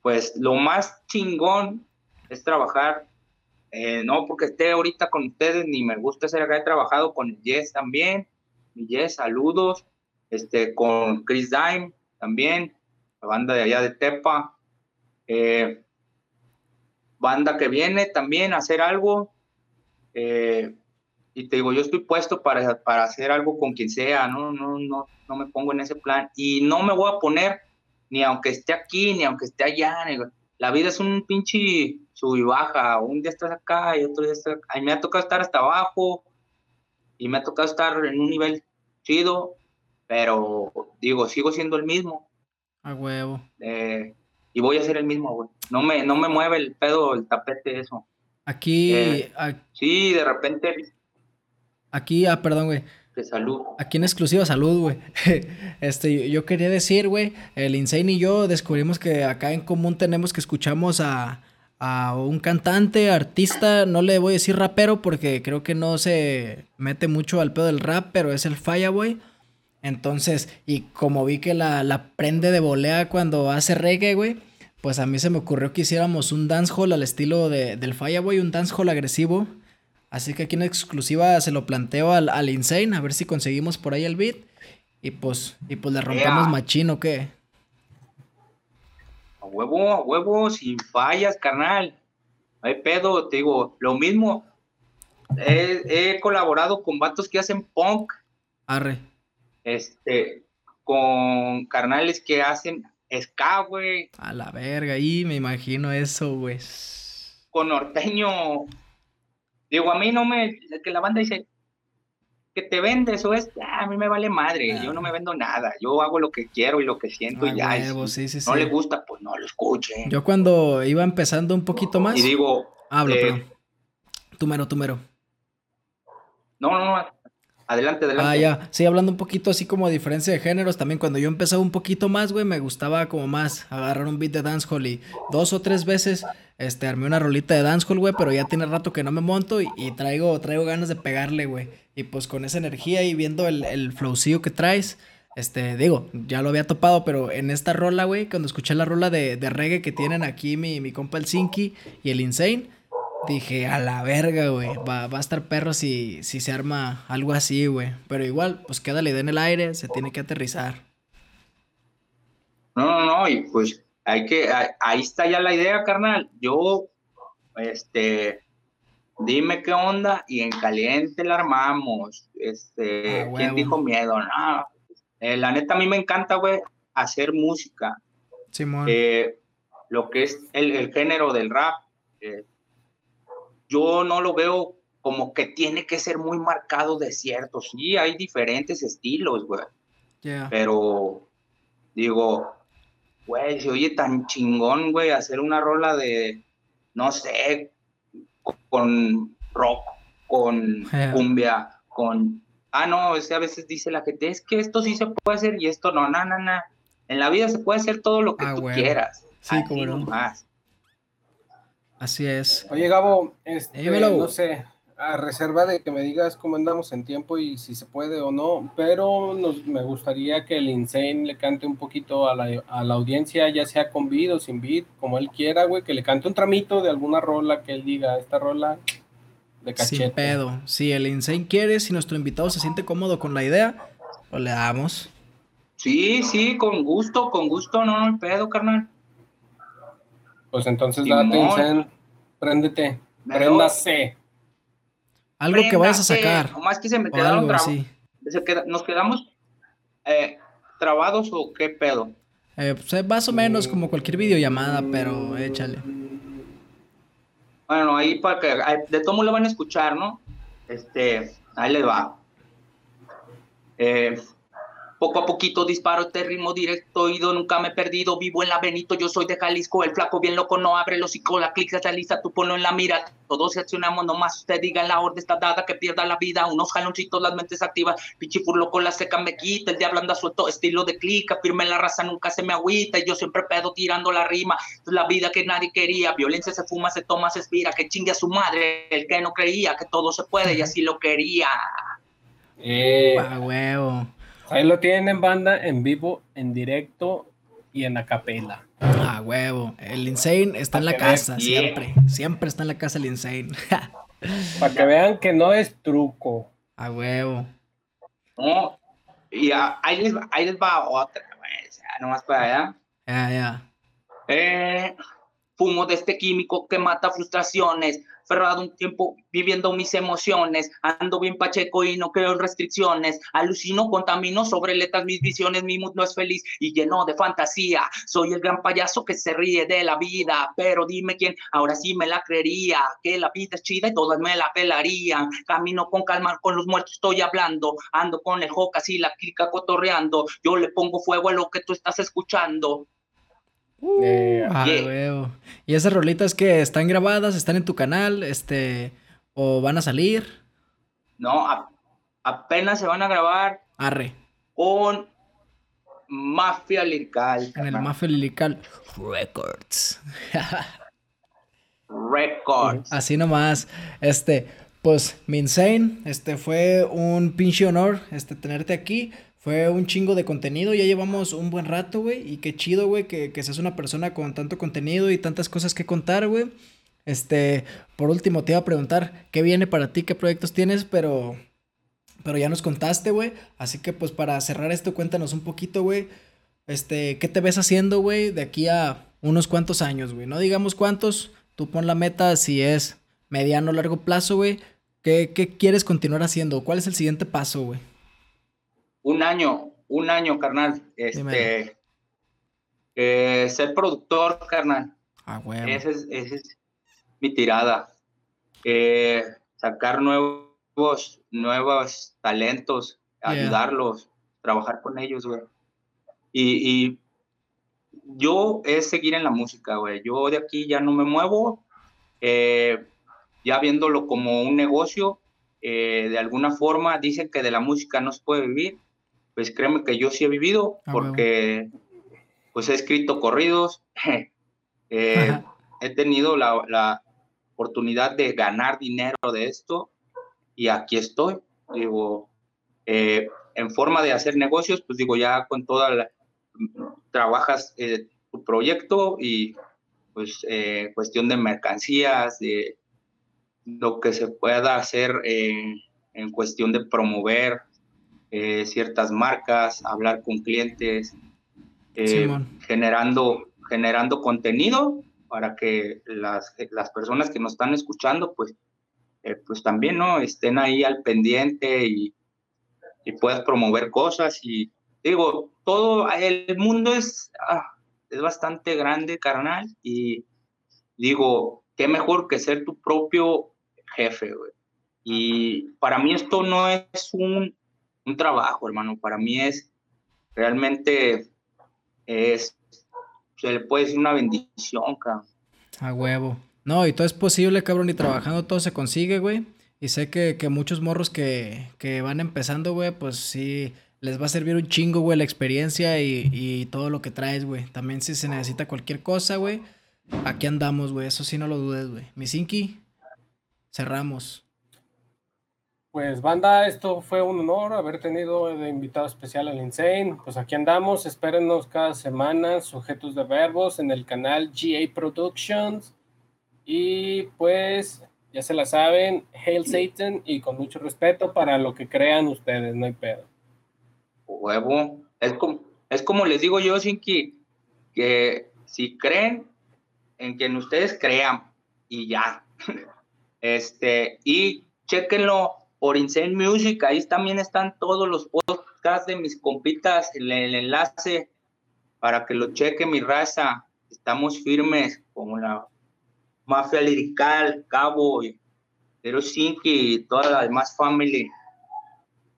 pues lo más chingón es trabajar. Eh, no porque esté ahorita con ustedes, ni me gusta ser acá, he trabajado con Jess también Yes, saludos. Este, con Chris Dime también, la banda de allá de Tepa. Eh, banda que viene también a hacer algo. Eh, y te digo, yo estoy puesto para, para hacer algo con quien sea, ¿no? No, no, no me pongo en ese plan. Y no me voy a poner ni aunque esté aquí, ni aunque esté allá. La vida es un pinche sub y baja. Un día estás acá y otro día estás acá. Mí me ha tocado estar hasta abajo y me ha tocado estar en un nivel chido, pero digo, sigo siendo el mismo. A huevo. Eh, y voy a ser el mismo, güey. No me, no me mueve el pedo, el tapete, eso. Aquí. Eh, sí, de repente. Aquí, ah, perdón, güey. De salud. Aquí en exclusiva salud, güey. *laughs* Este, yo quería decir, güey, el Insane y yo descubrimos que acá en común tenemos que escuchamos a, a un cantante, artista, no le voy a decir rapero porque creo que no se mete mucho al pedo del rap, pero es el Fireboy. Entonces, y como vi que la, la prende de volea cuando hace reggae, güey, pues a mí se me ocurrió que hiciéramos un dancehall al estilo de, del Fireboy, un dancehall agresivo. Así que aquí en exclusiva se lo planteo al, al Insane, a ver si conseguimos por ahí el beat. Y pues, y pues le rompemos yeah. machín o qué. A huevo, a huevo, sin fallas, carnal. No hay pedo, te digo, lo mismo. He, he, colaborado con vatos que hacen punk. Arre. Este, con carnales que hacen ska, güey. A la verga, y me imagino eso, güey. Con norteño. Digo, a mí no me. Que la banda dice que te vendes o es. a mí me vale madre. Yo no me vendo nada. Yo hago lo que quiero y lo que siento y ya. si no le gusta, pues no lo escuche. Yo cuando iba empezando un poquito más. Y digo. Hablo, eh, Tu mero, tu mero. No, no, no. Adelante, adelante. Ah, ya. Sí, hablando un poquito así como de diferencia de géneros, también cuando yo empezaba un poquito más, güey, me gustaba como más agarrar un beat de dancehall y dos o tres veces, este, armé una rolita de dancehall, güey, pero ya tiene rato que no me monto y, traigo, traigo ganas de pegarle, güey. Y pues con esa energía y viendo el, el flowcillo que traes, este, digo, ya lo había topado, pero en esta rola, güey, cuando escuché la rola de, de reggae que tienen aquí mi, mi compa el Sinky y el Insane, Dije, a la verga, güey. Va, a estar perro si, si se arma algo así, güey. Pero igual, pues queda la idea en el aire, se tiene que aterrizar. No, no, no, y pues hay que, ahí está ya la idea, carnal. Yo, este, dime qué onda y en caliente la armamos. Este, ¿quién dijo miedo? No, eh, la neta a mí me encanta, güey, hacer música. Simón. Eh, lo que es el, el género del rap. Eh, yo no lo veo como que tiene que ser muy marcado de cierto. Sí, hay diferentes estilos, güey. Pero digo, güey, se oye tan chingón, güey, hacer una rola de, no sé, con rock, con *laughs* cumbia, con... Ah, no, es a veces dice la gente, es que esto sí se puede hacer y esto no, no, no, no. En la vida se puede hacer todo lo que ah, tú quieras. Sí, como no. Más. Así es. Oye, Gabo, este, no sé, a reserva de que me digas cómo andamos en tiempo y si se puede o no, pero nos, me gustaría que el Insane le cante un poquito a la, a la audiencia, ya sea con beat o sin beat, como él quiera, güey, que le cante un tramito de alguna rola que él diga, esta rola de cachete. Sin pedo. Si el Insane quiere, si nuestro invitado se siente cómodo con la idea, lo le damos. Sí, sí, con gusto, con gusto, no, no pedo, carnal. Pues entonces date, Insane, préndete, préndase. Algo que vayas a sacar. O más que se me quedaron ¿Nos quedamos eh, trabados o qué pedo? Eh, pues, más o menos como cualquier videollamada, pero échale. Bueno, ahí para que de todo lo van a escuchar, ¿no? Este, ahí le va. Eh, poco a poquito disparo este ritmo directo, ido, nunca me he perdido, vivo en la Benito, yo soy de Jalisco, el flaco bien loco no abre los hocico, la clic se realiza, tú ponlo en la mira, todos accionamos nomás, usted diga la orden está dada, que pierda la vida, unos jaloncitos, las mentes activas, pichifur loco, la seca me quita, el diablo anda suelto, estilo de clica, firme la raza, nunca se me agüita, y yo siempre pedo tirando la rima, la vida que nadie quería, violencia se fuma, se toma, se expira, que chingue a su madre, el que no creía que todo se puede y así lo quería. Eh. huevo. Ahí lo tienen en banda, en vivo, en directo y en acapela. Ah, huevo. El Insane está en la casa, siempre. Siempre está en la casa el Insane. *laughs* Para que vean que no es truco. A huevo. No, y ahí, les, ahí les va otra, güey. O sea, nomás para allá. Ya, ya. Eh, fumo de este químico que mata frustraciones ferrado un tiempo viviendo mis emociones, ando bien pacheco y no creo restricciones, alucino, contamino sobre letras mis visiones, mi mundo es feliz y lleno de fantasía, soy el gran payaso que se ríe de la vida, pero dime quién, ahora sí me la creería, que la vida es chida y todas me la pelarían, camino con calma, con los muertos estoy hablando, ando con el jocas y la clica cotorreando, yo le pongo fuego a lo que tú estás escuchando, eh, ah, ¿Y esas rolitas que están grabadas, están en tu canal, este, o van a salir? No, apenas se van a grabar. Arre. Con Mafia Lirical. En el Mafia Lirical Records. *laughs* Records. Así nomás. Este, pues, Minsane, este fue un pinche honor este, tenerte aquí. Fue un chingo de contenido, ya llevamos un buen rato, güey. Y qué chido, güey, que, que seas una persona con tanto contenido y tantas cosas que contar, güey. Este, por último, te iba a preguntar qué viene para ti, qué proyectos tienes, pero, pero ya nos contaste, güey. Así que, pues, para cerrar esto, cuéntanos un poquito, güey. Este, ¿qué te ves haciendo, güey, de aquí a unos cuantos años, güey? No digamos cuántos, tú pon la meta si es mediano o largo plazo, güey. ¿Qué, ¿Qué quieres continuar haciendo? ¿Cuál es el siguiente paso, güey? Un año, un año, carnal. Este, Eh, ser productor, carnal. Ah, huevo. Esa es, esa es mi tirada. Eh, sacar nuevos, nuevos talentos, Yeah. ayudarlos, trabajar con ellos, güey. Y, y yo es seguir en la música, güey. Yo de aquí ya no me muevo. eh, ya viéndolo como un negocio, eh, de alguna forma dicen que de la música no se puede vivir. Pues créeme que yo sí he vivido, Ah, porque pues he escrito corridos, *laughs* eh, he tenido la, la oportunidad de ganar dinero de esto y aquí estoy. Digo, eh, en forma de hacer negocios, pues digo, ya con toda la, trabajas eh, tu proyecto y pues eh, cuestión de mercancías, de lo que se pueda hacer en cuestión de promover eh, ciertas marcas, hablar con clientes, eh, generando, generando contenido para que las, las personas que nos están escuchando, pues, eh, pues también, ¿no? Estén ahí al pendiente y, y puedas promover cosas y digo, todo, el mundo es, ah, es bastante grande, carnal, y digo, qué mejor que ser tu propio jefe, güey. Y para mí esto no es un, un trabajo, hermano, para mí es realmente, es, se le puede decir una bendición, cabrón. A huevo. No, y todo es posible, cabrón, y trabajando todo se consigue, güey. Y sé que, que muchos morros que, que van empezando, güey, pues sí, les va a servir un chingo, güey, la experiencia y, y todo lo que traes, güey. También si se necesita cualquier cosa, güey, aquí andamos, güey. Eso sí no lo dudes, güey. Misinki, cerramos. Pues banda, esto fue un honor haber tenido de invitado especial al Insane. Pues aquí andamos, espérenos cada semana, sujetos de verbos en el canal GA Productions. Y pues ya se la saben, Hail Satan y con mucho respeto para lo que crean ustedes, no hay pedo. Huevo. Es como, es como les digo yo, Sinki, que si creen en quien ustedes crean y ya. *laughs* Este, y chequenlo por Insane Music, ahí también están todos los podcasts de mis compitas, el, el enlace para que lo chequen mi raza. Estamos firmes como la mafia lirical, Cabo, pero Sinki y toda la demás family.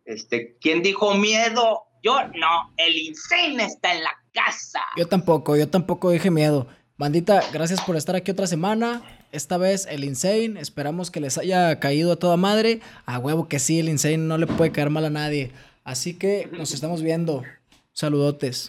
Este, ¿quién dijo miedo? Yo no, el Insane está en la casa. Yo tampoco, yo tampoco dije miedo. Bandita, gracias por estar aquí otra semana. Esta vez el Insane, esperamos que les haya caído a toda madre. A huevo que sí, el Insane no le puede caer mal a nadie. Así que nos estamos viendo. Saludotes.